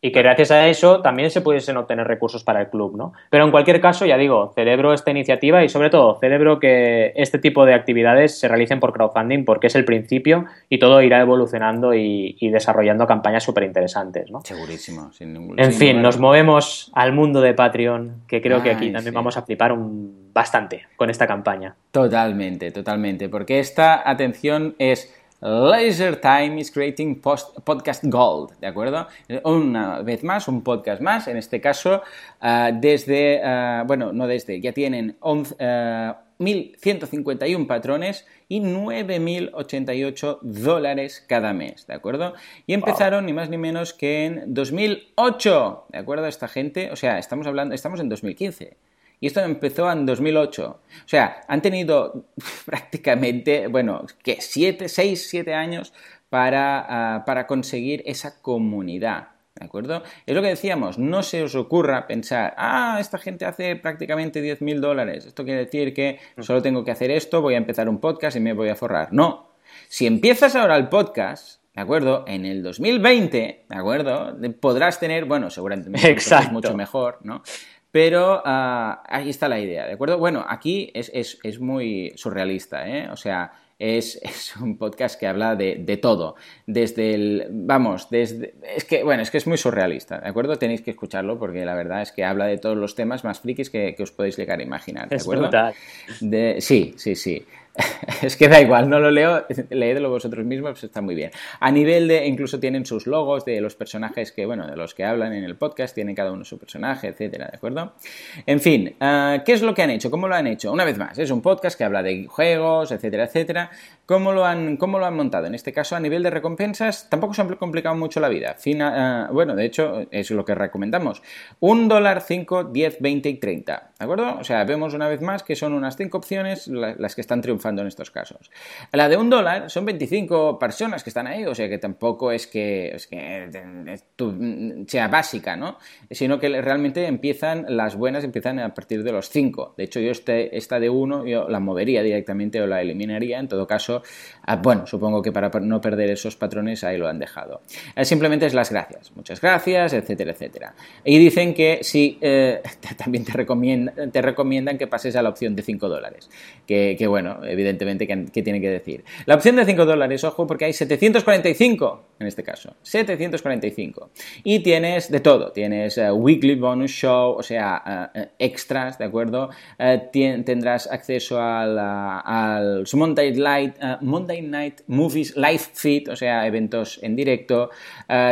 Y que gracias a eso también se pudiesen obtener recursos para el club, ¿no? Pero en cualquier caso, ya digo, celebro esta iniciativa y sobre todo celebro que este tipo de actividades se realicen por crowdfunding porque es el principio y todo irá evolucionando y, desarrollando campañas súper interesantes, ¿no? Segurísimo, sin ningún En fin, nos movemos al mundo de Patreon, que creo que aquí también vamos a flipar un, bastante con esta campaña. Totalmente, totalmente, porque esta atención es Laser Time is Creating Podcast Gold, ¿de acuerdo? Una vez más, un podcast más, en este caso, ah, desde, ah, bueno, no desde, ya tienen 1.151 ah, patrones y 9.088 dólares cada mes, ¿de acuerdo? Y empezaron ni más ni menos que en 2008, ¿de acuerdo? Esta gente, o sea, estamos hablando, estamos en 2015. Y esto empezó en 2008. O sea, han tenido prácticamente, bueno, que 7, 6, 7 años para, ah, para conseguir esa comunidad. ¿De acuerdo? Es lo que decíamos, no se os ocurra pensar, ah, esta gente hace prácticamente 10.000 dólares, esto quiere decir que mm. solo tengo que hacer esto, voy a empezar un podcast y me voy a forrar. No, si empiezas ahora el podcast, ¿de acuerdo? En el 2020, ¿de acuerdo? Podrás tener, bueno, seguramente es mucho mejor, ¿no? Pero ah, ahí está la idea, ¿de acuerdo? Bueno, aquí es, muy surrealista, ¿eh? O sea, es, un podcast que habla de, todo. Desde el. Vamos, desde. Es que, bueno, es que es muy surrealista, ¿de acuerdo? Tenéis que escucharlo porque la verdad es que habla de todos los temas más frikis que, os podéis llegar a imaginar, ¿de acuerdo? De, sí, sí, sí. es que da igual, no lo leo, leedlo vosotros mismos, pues está muy bien. A nivel de, incluso tienen sus logos de los personajes que, bueno, de los que hablan en el podcast, tienen cada uno su personaje, etcétera, ¿de acuerdo? En fin, ah, ¿qué es lo que han hecho? ¿Cómo lo han hecho? Una vez más, es un podcast que habla de juegos, etcétera, etcétera. ¿Cómo lo han, cómo lo han montado? En este caso, a nivel de recompensas, tampoco se han complicado mucho la vida. Ah, bueno, de hecho, es lo que recomendamos. Un dólar, 5, 10, 20 y 30, ¿de acuerdo? O sea, vemos una vez más que son unas cinco opciones las que están triunfando en estos casos. La de un dólar son 25 personas que están ahí, o sea que tampoco es que, es que sea básica, ¿no? Sino que realmente empiezan, las buenas empiezan a partir de los 5. De hecho, yo este, esta de 1 yo la movería directamente o la eliminaría. En todo caso, ah, bueno, supongo que para no perder esos patrones ahí lo han dejado. Eh, simplemente es las gracias. Muchas gracias, etcétera, etcétera. Y dicen que sí, eh, también te, recomiendan, te recomiendan que pases a la opción de 5 dólares. Que, que bueno, ¿qué, tiene que decir? La opción de 5 dólares, ojo, porque hay 745 en este caso. 745. Y tienes de todo. Tienes eh, weekly bonus show, o sea, eh, eh, extras, ¿de acuerdo? tendrás acceso al, al Monday, Night, Monday Night Movies Live Feed, o sea, eventos en directo.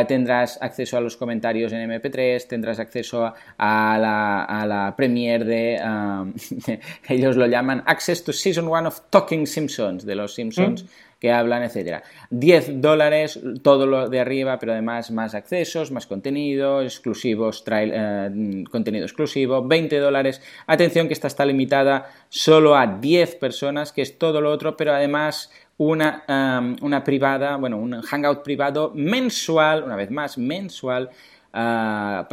tendrás acceso a los comentarios en MP3. Tendrás acceso a, la, a la premiere de. ellos lo llaman Access to Season 1 of Talking Simpsons, de los Simpsons. Mm. que hablan, etcétera. 10 dólares, todo lo de arriba, pero además más accesos, más contenido, exclusivos, eh, contenido exclusivo, 20 dólares. Atención que esta está limitada solo a 10 personas, que es todo lo otro, pero además una, um, una privada, bueno, un hangout privado mensual, una vez más, mensual. Uh,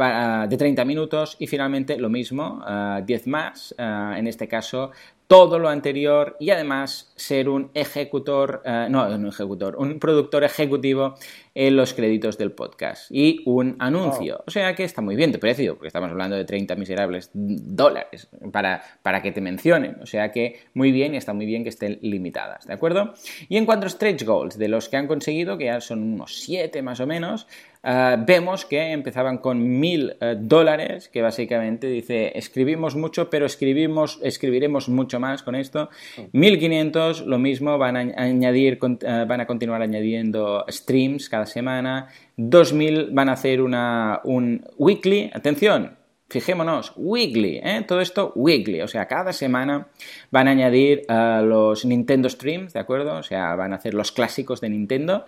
de 30 minutos y finalmente lo mismo, 10 uh, más, uh, en este caso todo lo anterior y además ser un ejecutor, eh, no, un ejecutor, un productor ejecutivo en los créditos del podcast y un anuncio. O sea que está muy bien de precio, porque estamos hablando de 30 miserables dólares para, para que te mencionen. O sea que muy bien y está muy bien que estén limitadas, ¿de acuerdo? Y en cuanto a stretch goals, de los que han conseguido, que ya son unos 7 más o menos, eh, vemos que empezaban con mil eh, dólares, que básicamente dice, escribimos mucho, pero escribimos, escribiremos mucho más con esto. 1500, lo mismo, van a añadir, eh, van a continuar añadiendo streams cada semana. 2000 van a hacer una, un weekly, atención, Fijémonos, weekly, todo esto weekly, o sea, cada semana van a añadir los Nintendo Streams, ¿de acuerdo? O sea, van a hacer los clásicos de Nintendo.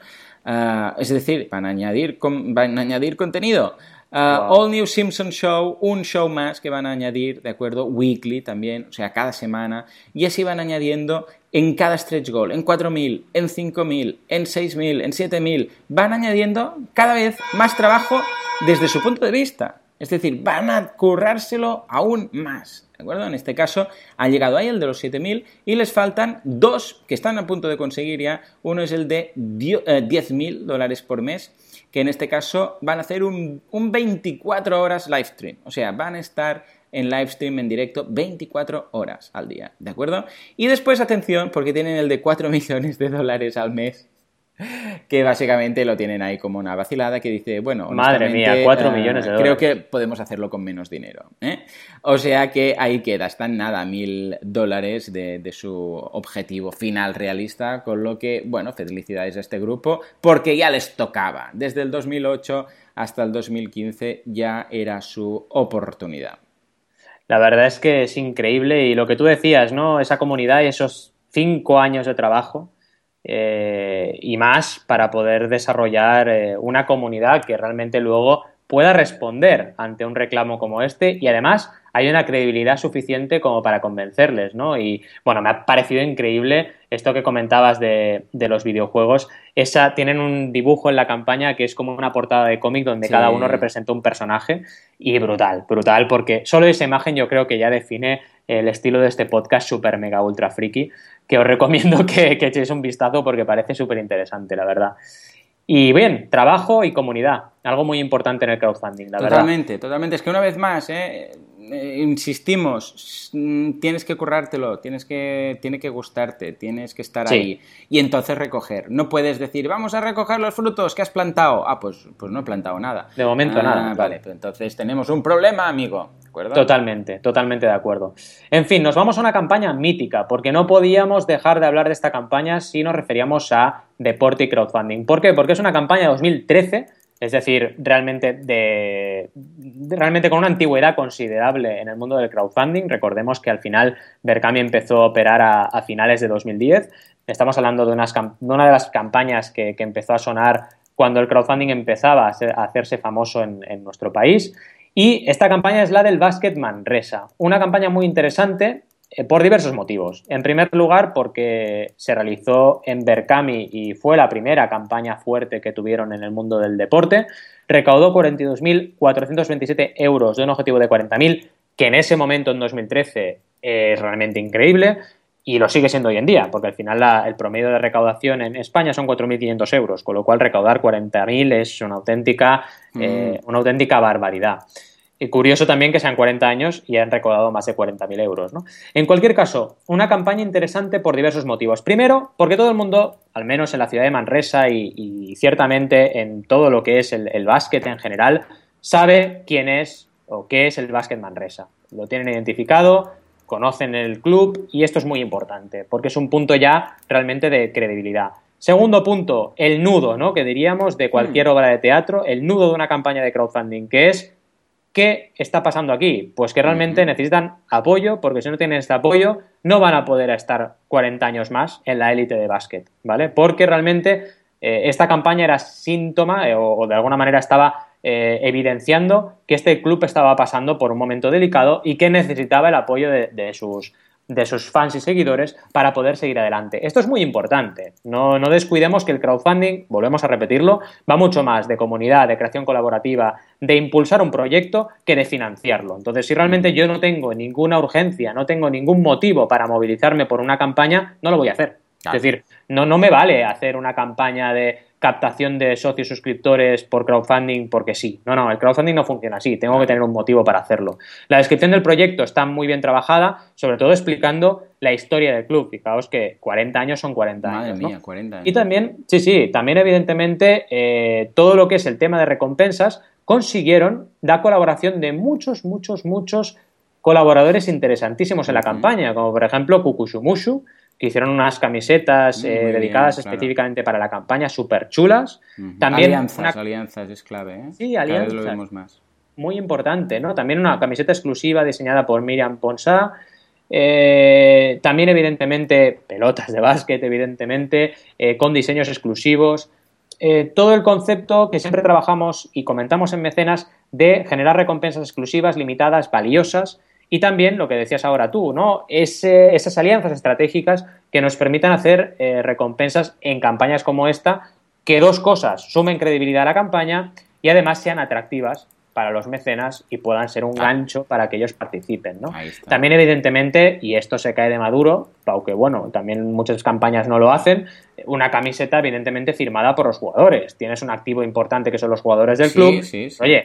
Ah, es decir, van a añadir, van a añadir contenido. Ah, All New Simpson Show, un show más que van a añadir, ¿de acuerdo? Weekly también, o sea, cada semana. Y así van añadiendo en cada stretch goal, en 4.000, en 5.000, en 6.000, en 7.000. Van añadiendo cada vez más trabajo desde su punto de vista. Es decir, van a currárselo aún más. ¿De acuerdo? En este caso ha llegado ahí el de los 7.000 y les faltan dos que están a punto de conseguir ya. Uno es el de 10.000 eh, dólares por mes, que en este caso van a hacer un, un 24 horas live stream. O sea, van a estar en live stream en directo 24 horas al día, ¿de acuerdo? Y después, atención, porque tienen el de 4 millones de dólares al mes que básicamente lo tienen ahí como una vacilada que dice, bueno, madre mía, 4 millones de dólares. Creo que podemos hacerlo con menos dinero. ¿eh? O sea que ahí queda, están nada, mil dólares de, de, su objetivo final realista, con lo que, bueno, felicidades a este grupo, porque ya les tocaba. Desde el 2008 hasta el 2015 ya era su oportunidad. La verdad es que es increíble y lo que tú decías, ¿no? Esa comunidad y esos cinco años de trabajo eh, y más para poder desarrollar eh, una comunidad que realmente luego pueda responder ante un reclamo como este y además hay una credibilidad suficiente como para convencerles, ¿no? Y bueno, me ha parecido increíble esto que comentabas de, los videojuegos. Esa, tienen un dibujo en la campaña que es como una portada de cómic donde cada uno representa un personaje y brutal, brutal, porque solo esa imagen yo creo que ya define el estilo de este podcast super mega ultra friki, que os recomiendo que, que echéis un vistazo porque parece súper interesante, la verdad. Y bien, trabajo y comunidad, algo muy importante en el crowdfunding, la verdad. Totalmente, totalmente. Es que una vez más, ¿eh? Eh, insistimos, mm, tienes que currártelo, tienes que, tiene que gustarte, tienes que estar ahí y entonces recoger. No puedes decir, vamos a recoger los frutos que has plantado. Ah, pues, pues no he plantado nada. De momento ah, nada. Vale, pues entonces tenemos un problema, amigo. Totalmente, totalmente de acuerdo. En fin, nos vamos a una campaña mítica, porque no podíamos dejar de hablar de esta campaña si nos referíamos a deporte y crowdfunding. ¿Por qué? Porque es una campaña de 2013 es decir, realmente, de, realmente con una antigüedad considerable en el mundo del crowdfunding. Recordemos que al final Berkami empezó a operar a, finales de 2010. Estamos hablando de, una de las campañas que, empezó a sonar cuando el crowdfunding empezaba a, hacerse famoso en, en, nuestro país. Y esta campaña es la del Basket Manresa, una campaña muy interesante eh, por diversos motivos. En primer lugar, porque se realizó en Berkami y fue la primera campaña fuerte que tuvieron en el mundo del deporte. Recaudó 42.427 euros de un objetivo de 40.000, que en ese momento, en 2013, es realmente increíble. Y lo sigue siendo hoy en día, porque al final el promedio de recaudación en España son 4.500 euros, con lo cual recaudar 40.000 es una auténtica, mm. eh, una auténtica barbaridad. Y curioso también que sean 40 años y han recaudado más de 40.000 euros. ¿no? En cualquier caso, una campaña interesante por diversos motivos. Primero, porque todo el mundo, al menos en la ciudad de Manresa y, ciertamente en todo lo que es el, básquet en general, sabe quién es o qué es el básquet Manresa. Lo tienen identificado, conocen el club y esto es muy importante porque es un punto ya realmente de credibilidad. Segundo punto, el nudo, ¿no? Que diríamos de cualquier mm. obra de teatro, el nudo de una campaña de crowdfunding, que es ¿Qué está pasando aquí? Pues que realmente necesitan apoyo, porque si no tienen este apoyo, no van a poder estar 40 años más en la élite de básquet, ¿vale? Porque realmente eh, esta campaña era síntoma eh, o, de alguna manera estaba eh, evidenciando que este club estaba pasando por un momento delicado y que necesitaba el apoyo de sus de sus fans y seguidores para poder seguir adelante. Esto es muy importante. No, no, descuidemos que el crowdfunding, volvemos a repetirlo, va mucho más de comunidad, de creación colaborativa, de impulsar un proyecto que de financiarlo. Entonces, si realmente yo no tengo ninguna urgencia, no tengo ningún motivo para movilizarme por una campaña, no lo voy a hacer. Es decir, no, no me vale hacer una campaña de captación de socios suscriptores por crowdfunding porque sí. No, no, el crowdfunding no funciona así, tengo que tener un motivo para hacerlo. La descripción del proyecto está muy bien trabajada, sobre todo explicando la historia del club. Fijaos que 40 años son 40 Madre años. Mía, 40 años. Y también, sí, sí, también evidentemente eh, todo lo que es el tema de recompensas consiguieron la colaboración de muchos, muchos, muchos colaboradores interesantísimos en la campaña, como por ejemplo Kukushumushu, hicieron unas camisetas eh, dedicadas específicamente para la campaña, súper chulas. También alianzas, alianzas es clave, ¿eh? Sí, alianzas. lo vemos más. Muy importante, ¿no? También una camiseta exclusiva diseñada por Miriam Ponsa. Eh, también, evidentemente, pelotas de básquet, evidentemente, eh, con diseños exclusivos. todo el concepto que siempre trabajamos y comentamos en Mecenas de generar recompensas exclusivas, limitadas, valiosas, y también lo que decías ahora tú, ¿no? esas alianzas estratégicas que nos permitan hacer eh, recompensas en campañas como esta, que dos cosas, sumen credibilidad a la campaña y además sean atractivas para los mecenas y puedan ser un ah. gancho para que ellos participen. ¿no? También, evidentemente, y esto se cae de maduro, aunque bueno, también muchas campañas no lo hacen, una camiseta evidentemente firmada por los jugadores. Tienes un activo importante que son los jugadores del club. Oye,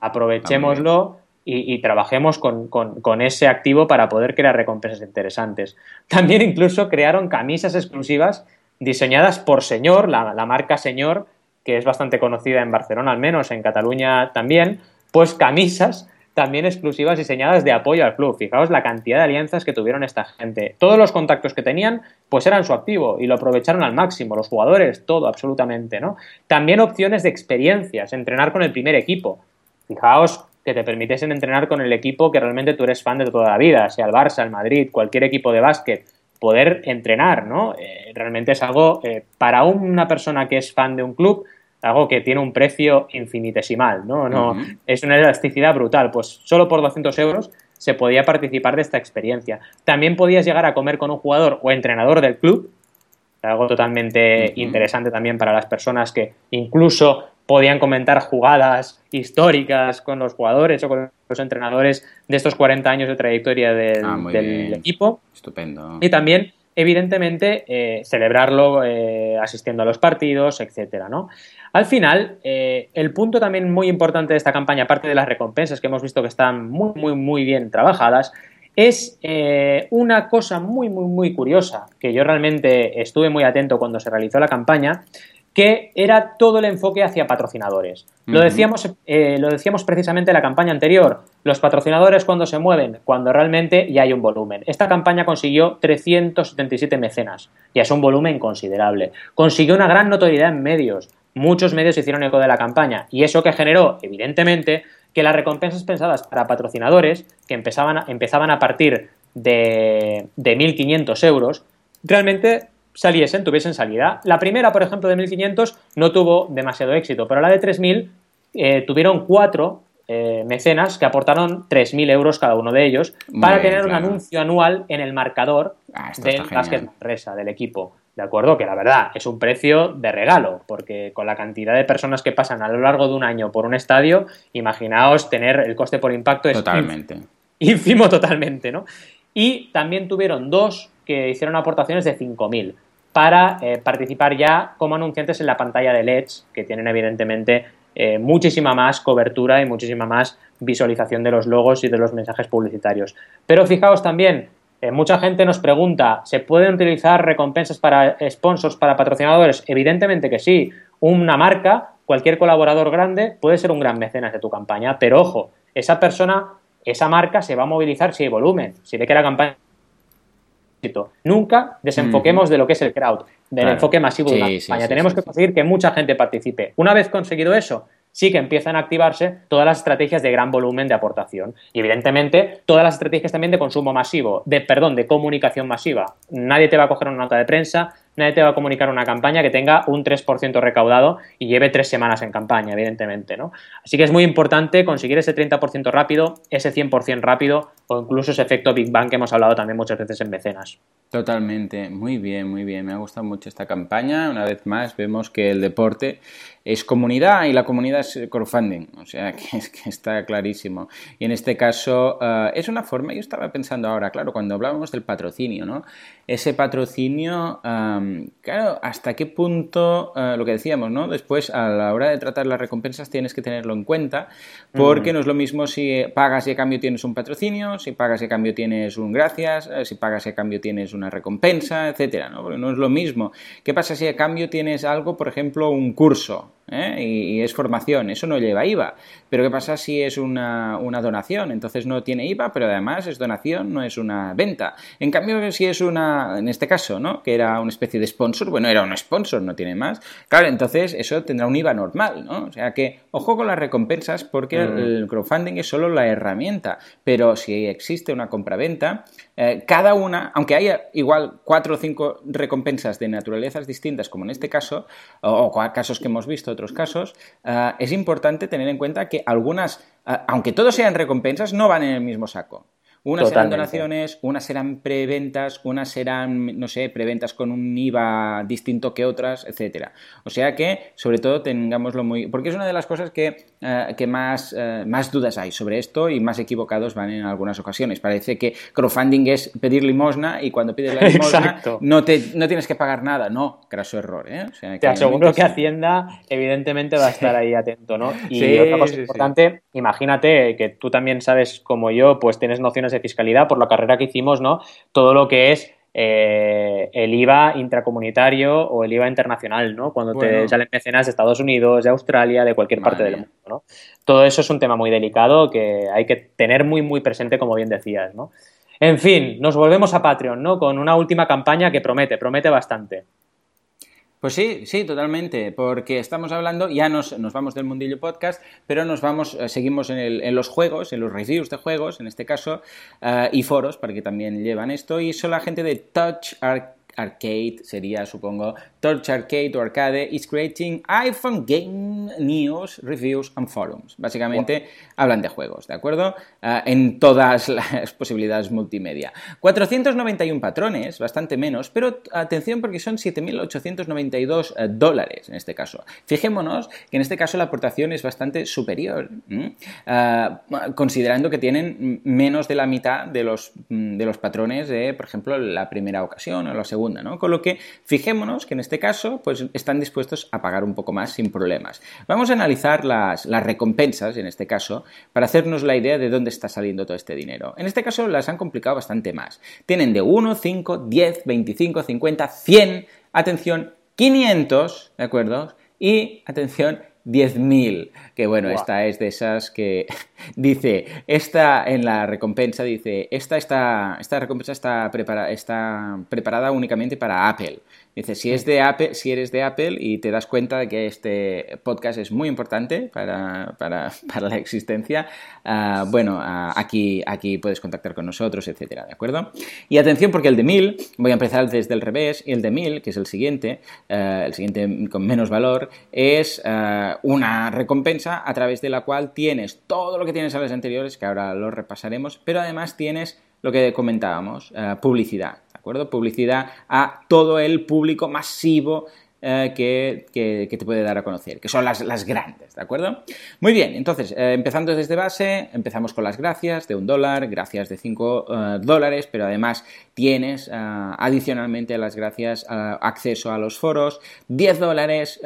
aprovechémoslo y, trabajemos con, ese activo para poder crear recompensas interesantes. También incluso crearon camisas exclusivas diseñadas por Señor, la, marca Señor, que es bastante conocida en Barcelona al menos, en Cataluña también, pues camisas también exclusivas diseñadas de apoyo al club. Fijaos la cantidad de alianzas que tuvieron esta gente. Todos los contactos que tenían, pues eran su activo y lo aprovecharon al máximo. Los jugadores, todo, absolutamente, ¿no? También opciones de experiencias, entrenar con el primer equipo. Fijaos que te permitiesen entrenar con el equipo que realmente tú eres fan de toda la vida, sea el Barça, el Madrid, cualquier equipo de básquet, poder entrenar, ¿no? Eh, realmente es algo, eh, para una persona que es fan de un club, algo que tiene un precio infinitesimal, ¿no? no Es una elasticidad brutal, pues solo por 200 euros se podía participar de esta experiencia. También podías llegar a comer con un jugador o entrenador del club, algo totalmente interesante también para las personas que incluso podían comentar jugadas históricas con los jugadores o con los entrenadores de estos 40 años de trayectoria del, ah, equipo. Estupendo. Y también, evidentemente, eh, celebrarlo eh, asistiendo a los partidos, etcétera, ¿no? Al final, eh, el punto también muy importante de esta campaña, aparte de las recompensas que hemos visto que están muy, muy, muy bien trabajadas, es una cosa muy, muy, muy curiosa, que yo realmente estuve muy atento cuando se realizó la campaña, que era todo el enfoque hacia patrocinadores. lo, decíamos, eh, lo decíamos precisamente en la campaña anterior, los patrocinadores cuando se mueven, cuando realmente ya hay un volumen. Esta campaña consiguió 377 mecenas, ya es un volumen considerable. Consiguió una gran notoriedad en medios, muchos medios hicieron eco de la campaña y eso que generó, evidentemente, que las recompensas pensadas para patrocinadores, que empezaban, empezaban a partir de, de 1.500 euros, realmente saliesen, tuviesen salida. La primera, por ejemplo, de 1500 no tuvo demasiado éxito, pero la de 3000 eh, tuvieron cuatro eh, mecenas que aportaron 3.000 euros cada uno de ellos para tener un anuncio anual en el marcador ah, del Manresa, del equipo. ¿De acuerdo? Que la verdad es un precio de regalo, porque con la cantidad de personas que pasan a lo largo de un año por un estadio, imaginaos tener el coste por impacto es totalmente. ínfimo totalmente, ¿no? Y también tuvieron dos que hicieron aportaciones de 5.000 para eh, participar ya como anunciantes en la pantalla de LEDs, que tienen evidentemente eh, muchísima más cobertura y muchísima más visualización de los logos y de los mensajes publicitarios. Pero fijaos también, eh, mucha gente nos pregunta, ¿se pueden utilizar recompensas para sponsors, para patrocinadores? Evidentemente que sí. Una marca, cualquier colaborador grande, puede ser un gran mecenas de tu campaña, pero ojo, esa persona, esa marca se va a movilizar si hay volumen, si ve que la campaña Nunca desenfoquemos de lo que es el crowd, del enfoque masivo de una campaña. Tenemos que conseguir que mucha gente participe. Una vez conseguido eso, sí que empiezan a activarse todas las estrategias de gran volumen de aportación. Y evidentemente, todas las estrategias también de consumo masivo, de, perdón, de comunicación masiva. Nadie te va a coger una nota de prensa, nadie te va a comunicar una campaña que tenga un 3% recaudado y lleve tres semanas en campaña, evidentemente, ¿no? Así que es muy importante conseguir ese 30% rápido, ese 100% rápido o incluso ese efecto Big Bang que hemos hablado también muchas veces en mecenas. Totalmente, muy bien, muy bien. Me ha gustado mucho esta campaña. Una vez más, vemos que el deporte es comunidad y la comunidad es crowdfunding, o sea que, es que está clarísimo. Y en este caso eh, es una forma, yo estaba pensando ahora, claro, cuando hablábamos del patrocinio, ¿no? Ese patrocinio, claro, hasta qué punto, eh, lo que decíamos, ¿no? Después, a la hora de tratar las recompensas tienes que tenerlo en cuenta, porque no es lo mismo si pagas y a cambio tienes un patrocinio, si pagas y a cambio tienes un gracias, eh, si pagas y a cambio tienes una recompensa, etcétera, ¿no? Porque no es lo mismo. ¿Qué pasa si a cambio tienes algo, por ejemplo, un curso? ¿Eh? y, es formación, eso no lleva IVA. Pero ¿qué pasa si es una, donación? Entonces no tiene IVA, pero además es donación, no es una venta. En cambio, si es una, en este caso, ¿no? Que era una especie de sponsor, bueno, era un sponsor, no tiene más. Claro, entonces eso tendrá un IVA normal, ¿no? O sea que, ojo con las recompensas porque mm. el crowdfunding es solo la herramienta, pero si existe una compraventa, eh, cada una, aunque haya igual cuatro o cinco recompensas de naturalezas distintas, como en este caso, o, casos que hemos visto, otros casos, eh, es importante tener en cuenta que algunas, eh, aunque todos sean recompensas, no van en el mismo saco. Unas serán donaciones, unas serán preventas, unas serán, no sé, preventas con un IVA distinto que otras, etcétera. O sea que, sobre todo, tengámoslo muy... Porque es una de las cosas que, eh, más, eh, más dudas hay sobre esto y más equivocados van en algunas ocasiones. Parece que crowdfunding es pedir limosna y cuando pides la limosna no, te, no tienes que pagar nada. No, craso error. ¿eh? te aseguro que Hacienda evidentemente va a estar ahí atento, ¿no? Y otra cosa importante, imagínate que tú también sabes como yo, pues tienes nociones de fiscalidad por la carrera que hicimos, ¿no? Todo lo que es eh, el IVA intracomunitario o el IVA internacional, ¿no? Cuando te salen mecenas de Estados Unidos, de Australia, de cualquier parte del mundo, ¿no? Todo eso es un tema muy delicado que hay que tener muy, muy presente, como bien decías, ¿no? En fin, nos volvemos a Patreon, ¿no? Con una última campaña que promete, promete bastante. Pues sí, sí, totalmente, porque estamos hablando, ya nos, nos vamos del mundillo podcast, pero nos vamos, eh, seguimos en, el, en, los juegos, en los reviews de juegos, en este caso, uh, y foros, para que también llevan esto, y son la gente de Touch Arcade, sería, supongo, Torch Arcade o Arcade is creating iPhone game news, reviews and forums. Básicamente hablan de juegos, ¿de acuerdo? Ah, en todas las posibilidades multimedia. 491 patrones, bastante menos, pero atención porque son 7.892 eh, dólares en este caso. Fijémonos que en este caso la aportación es bastante superior, ah, considerando que tienen menos de la mitad de los, de los patrones de, por ejemplo, la primera ocasión o la segunda, ¿no? Con lo que fijémonos que en este este caso, pues están dispuestos a pagar un poco más sin problemas. Vamos a analizar las, recompensas, en este caso, para hacernos la idea de dónde está saliendo todo este dinero. En este caso las han complicado bastante más. Tienen de 1, 5, 10, 25, 50, 100, atención, 500, ¿de acuerdo? Y, atención, 10.000, que bueno, esta es de esas que dice, esta en la recompensa dice, esta, esta, esta recompensa está, está preparada únicamente para Apple. Dice, si, es de Apple, si eres de Apple y te das cuenta de que este podcast es muy importante para, para, para la existencia, uh, bueno, uh, aquí, aquí puedes contactar con nosotros, etcétera, ¿de acuerdo? Y atención porque el de 1000, voy a empezar desde el revés, y el de 1000, que es el siguiente, uh, el siguiente con menos valor, es una recompensa a través de la cual tienes todo lo que tienes a las anteriores, que ahora lo repasaremos, pero además tienes lo que comentábamos, publicidad acuerdo? Publicidad a todo el público masivo eh, que, te puede dar a conocer, que son las, las grandes, ¿de acuerdo? Muy bien, entonces, eh, empezando desde base, empezamos con las gracias de un dólar, gracias de cinco eh, dólares, pero además tienes adicionalmente a las gracias acceso a los foros, 10 dólares,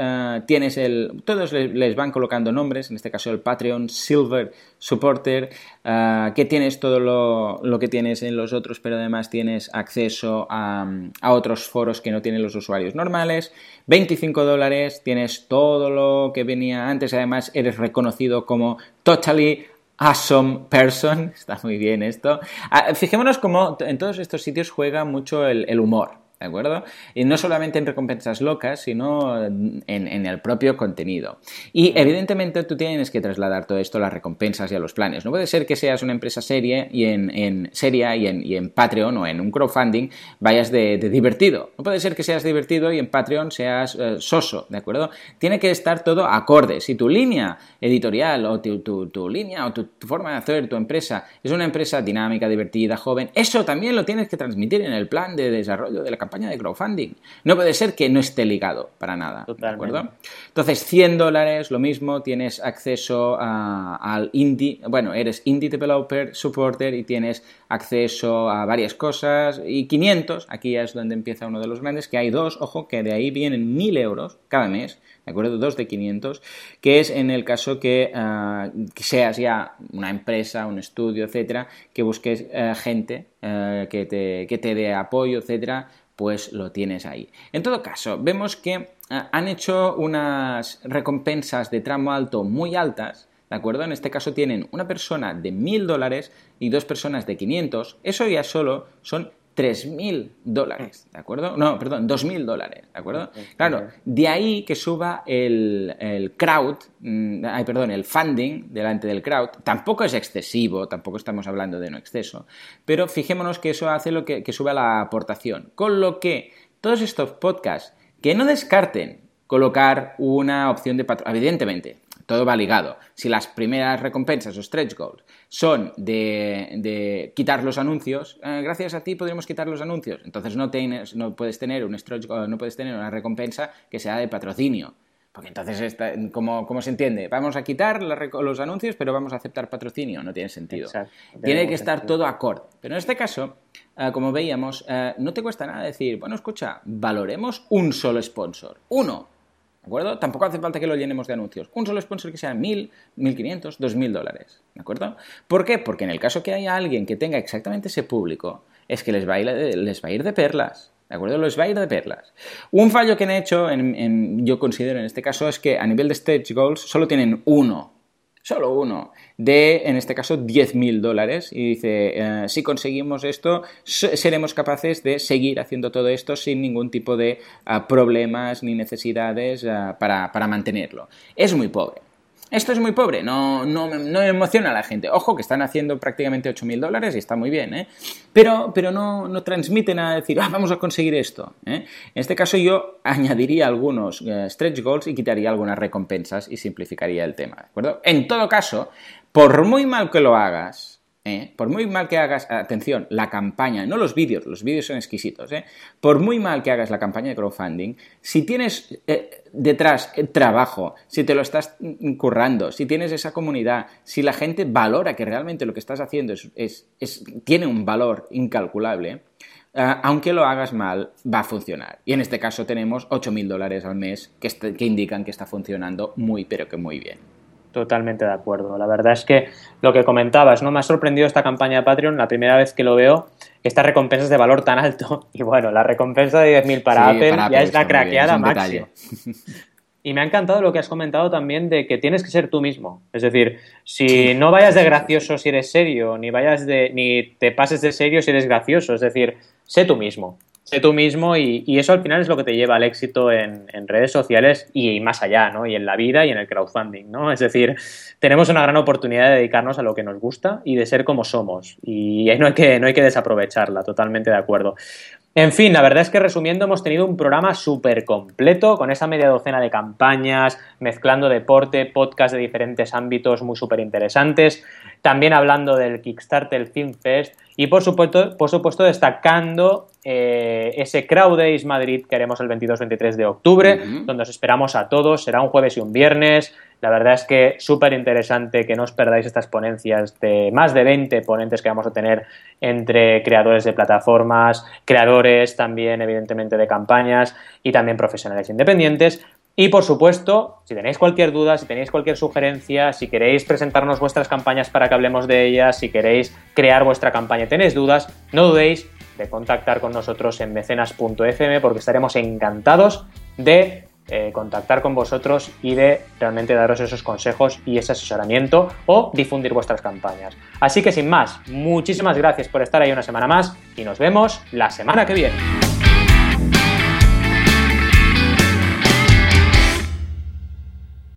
tienes el, todos les, van colocando nombres, en este caso el Patreon Silver Supporter, que tienes todo lo, lo, que tienes en los otros, pero además tienes acceso a, a otros foros que no tienen los usuarios normales, 25 dólares, tienes todo lo que venía antes, además eres reconocido como totally awesome person, está muy bien esto. Ah, fijémonos cómo en todos estos sitios juega mucho el humor. ¿De acuerdo? Y no solamente en recompensas locas, sino en, el propio contenido. Y evidentemente tú tienes que trasladar todo esto a las recompensas y a los planes. No puede ser que seas una empresa seria y en, seria y en, Patreon o en un crowdfunding vayas de, divertido. No puede ser que seas divertido y en Patreon seas eh, soso, ¿de acuerdo? Tiene que estar todo acorde. Si tu línea editorial o tu, línea o tu, tu forma de hacer tu empresa es una empresa dinámica, divertida, joven, eso también lo tienes que transmitir en el plan de desarrollo de la campaña de crowdfunding. No puede ser que no esté ligado para nada. ¿De acuerdo? Entonces, 100 dólares, lo mismo, tienes acceso al indie, bueno, eres indie developer, supporter y tienes acceso a varias cosas. Y 500, aquí es donde empieza uno de los grandes, que hay dos, ojo, que de ahí vienen 1000 euros cada mes. ¿de acuerdo? Dos de 500, que es en el caso que, ah, seas ya una empresa, un estudio, etcétera, que busques eh, gente eh, que, te, que te dé apoyo, etcétera, pues lo tienes ahí. En todo caso, vemos que eh, han hecho unas recompensas de tramo alto muy altas, ¿de acuerdo? En este caso tienen una persona de 1.000 dólares y dos personas de 500. Eso ya solo son 3.000 dólares, ¿de acuerdo? No, perdón, 2.000 dólares, ¿de acuerdo? Claro, de ahí que suba el, crowd, mm, ay, perdón, el funding delante del crowd, tampoco es excesivo, tampoco estamos hablando de no exceso, pero fijémonos que eso hace lo que, que suba la aportación, con lo que todos estos podcasts que no descarten colocar una opción de patrocinio, evidentemente, todo va ligado. Si las primeras recompensas o stretch goals son de, quitar los anuncios, eh, gracias a ti podremos quitar los anuncios. Entonces no, tienes, no, puedes tener un stretch goal, no puedes tener una recompensa que sea de patrocinio. Porque entonces, ¿cómo, se entiende? Vamos a quitar los anuncios, pero vamos a aceptar patrocinio. No tiene sentido. Tiene que estar todo acorde. Pero en este caso, eh, como veíamos, eh, no te cuesta nada decir, bueno, escucha, valoremos un solo sponsor. Uno. ¿De acuerdo? Tampoco hace falta que lo llenemos de anuncios. Un solo sponsor que sea mil, mil quinientos, dos mil dólares. ¿De acuerdo? ¿Por qué? Porque en el caso que haya alguien que tenga exactamente ese público, es que les va a les va a ir de perlas. ¿De acuerdo? Los va a ir de perlas. Un fallo que han hecho, yo considero en este caso, es que a nivel de stage goals solo tienen uno, solo uno, de, en este caso, 10.000 dólares. Y dice, eh, si conseguimos esto, seremos capaces de seguir haciendo todo esto sin ningún tipo de ah, problemas ni necesidades ah, para, para mantenerlo. Es muy pobre. Esto es muy pobre, no, no, no emociona a la gente. Ojo, que están haciendo prácticamente 8.000 dólares y está muy bien, ¿eh? Pero, pero no, no transmiten a decir, ah, vamos a conseguir esto. ¿eh? En este caso yo añadiría algunos eh, stretch goals y quitaría algunas recompensas y simplificaría el tema, ¿de acuerdo? En todo caso, por muy mal que lo hagas, ¿eh? por muy mal que hagas, atención, la campaña, no los vídeos, los vídeos son exquisitos, ¿eh? por muy mal que hagas la campaña de crowdfunding, si tienes eh, detrás trabajo, si te lo estás currando, si tienes esa comunidad, si la gente valora que realmente lo que estás haciendo es, tiene un valor incalculable, aunque lo hagas mal, va a funcionar. Y en este caso tenemos 8.000 dólares al mes que indican que está funcionando muy, pero que muy bien. Totalmente de acuerdo. La verdad es que lo que comentabas, ¿no? Me ha sorprendido esta campaña de Patreon, la primera vez que lo veo, estas recompensas de valor tan alto. Y bueno, la recompensa de 10.000 para, Apple ya es la craqueada máxima. Y me ha encantado lo que has comentado también de que tienes que ser tú mismo. Es decir, si no vayas de gracioso si eres serio, ni vayas de, ni te pases de serio si eres gracioso. Es decir, sé tú mismo sé tú mismo y, eso al final es lo que te lleva al éxito en, redes sociales y, más allá, ¿no? Y en la vida y en el crowdfunding, ¿no? Es decir, tenemos una gran oportunidad de dedicarnos a lo que nos gusta y de ser como somos y no hay que, no hay que desaprovecharla, totalmente de acuerdo. En fin, la verdad es que resumiendo hemos tenido un programa súper completo con esa media docena de campañas, mezclando deporte, podcast de diferentes ámbitos muy súper interesantes, también hablando del Kickstarter Film Fest y por supuesto, por supuesto destacando eh, ese Crowd Days Madrid que haremos el 22-23 de octubre, donde os esperamos a todos, será un jueves y un viernes, la verdad es que súper interesante que no os perdáis estas ponencias de más de 20 ponentes que vamos a tener entre creadores de plataformas, creadores también evidentemente de campañas y también profesionales independientes. Y por supuesto, si tenéis cualquier duda, si tenéis cualquier sugerencia, si queréis presentarnos vuestras campañas para que hablemos de ellas, si queréis crear vuestra campaña y tenéis dudas, no dudéis de contactar con nosotros en mecenas.fm porque estaremos encantados de eh, contactar con vosotros y de realmente daros esos consejos y ese asesoramiento o difundir vuestras campañas. Así que sin más, muchísimas gracias por estar ahí una semana más y nos vemos la semana que viene.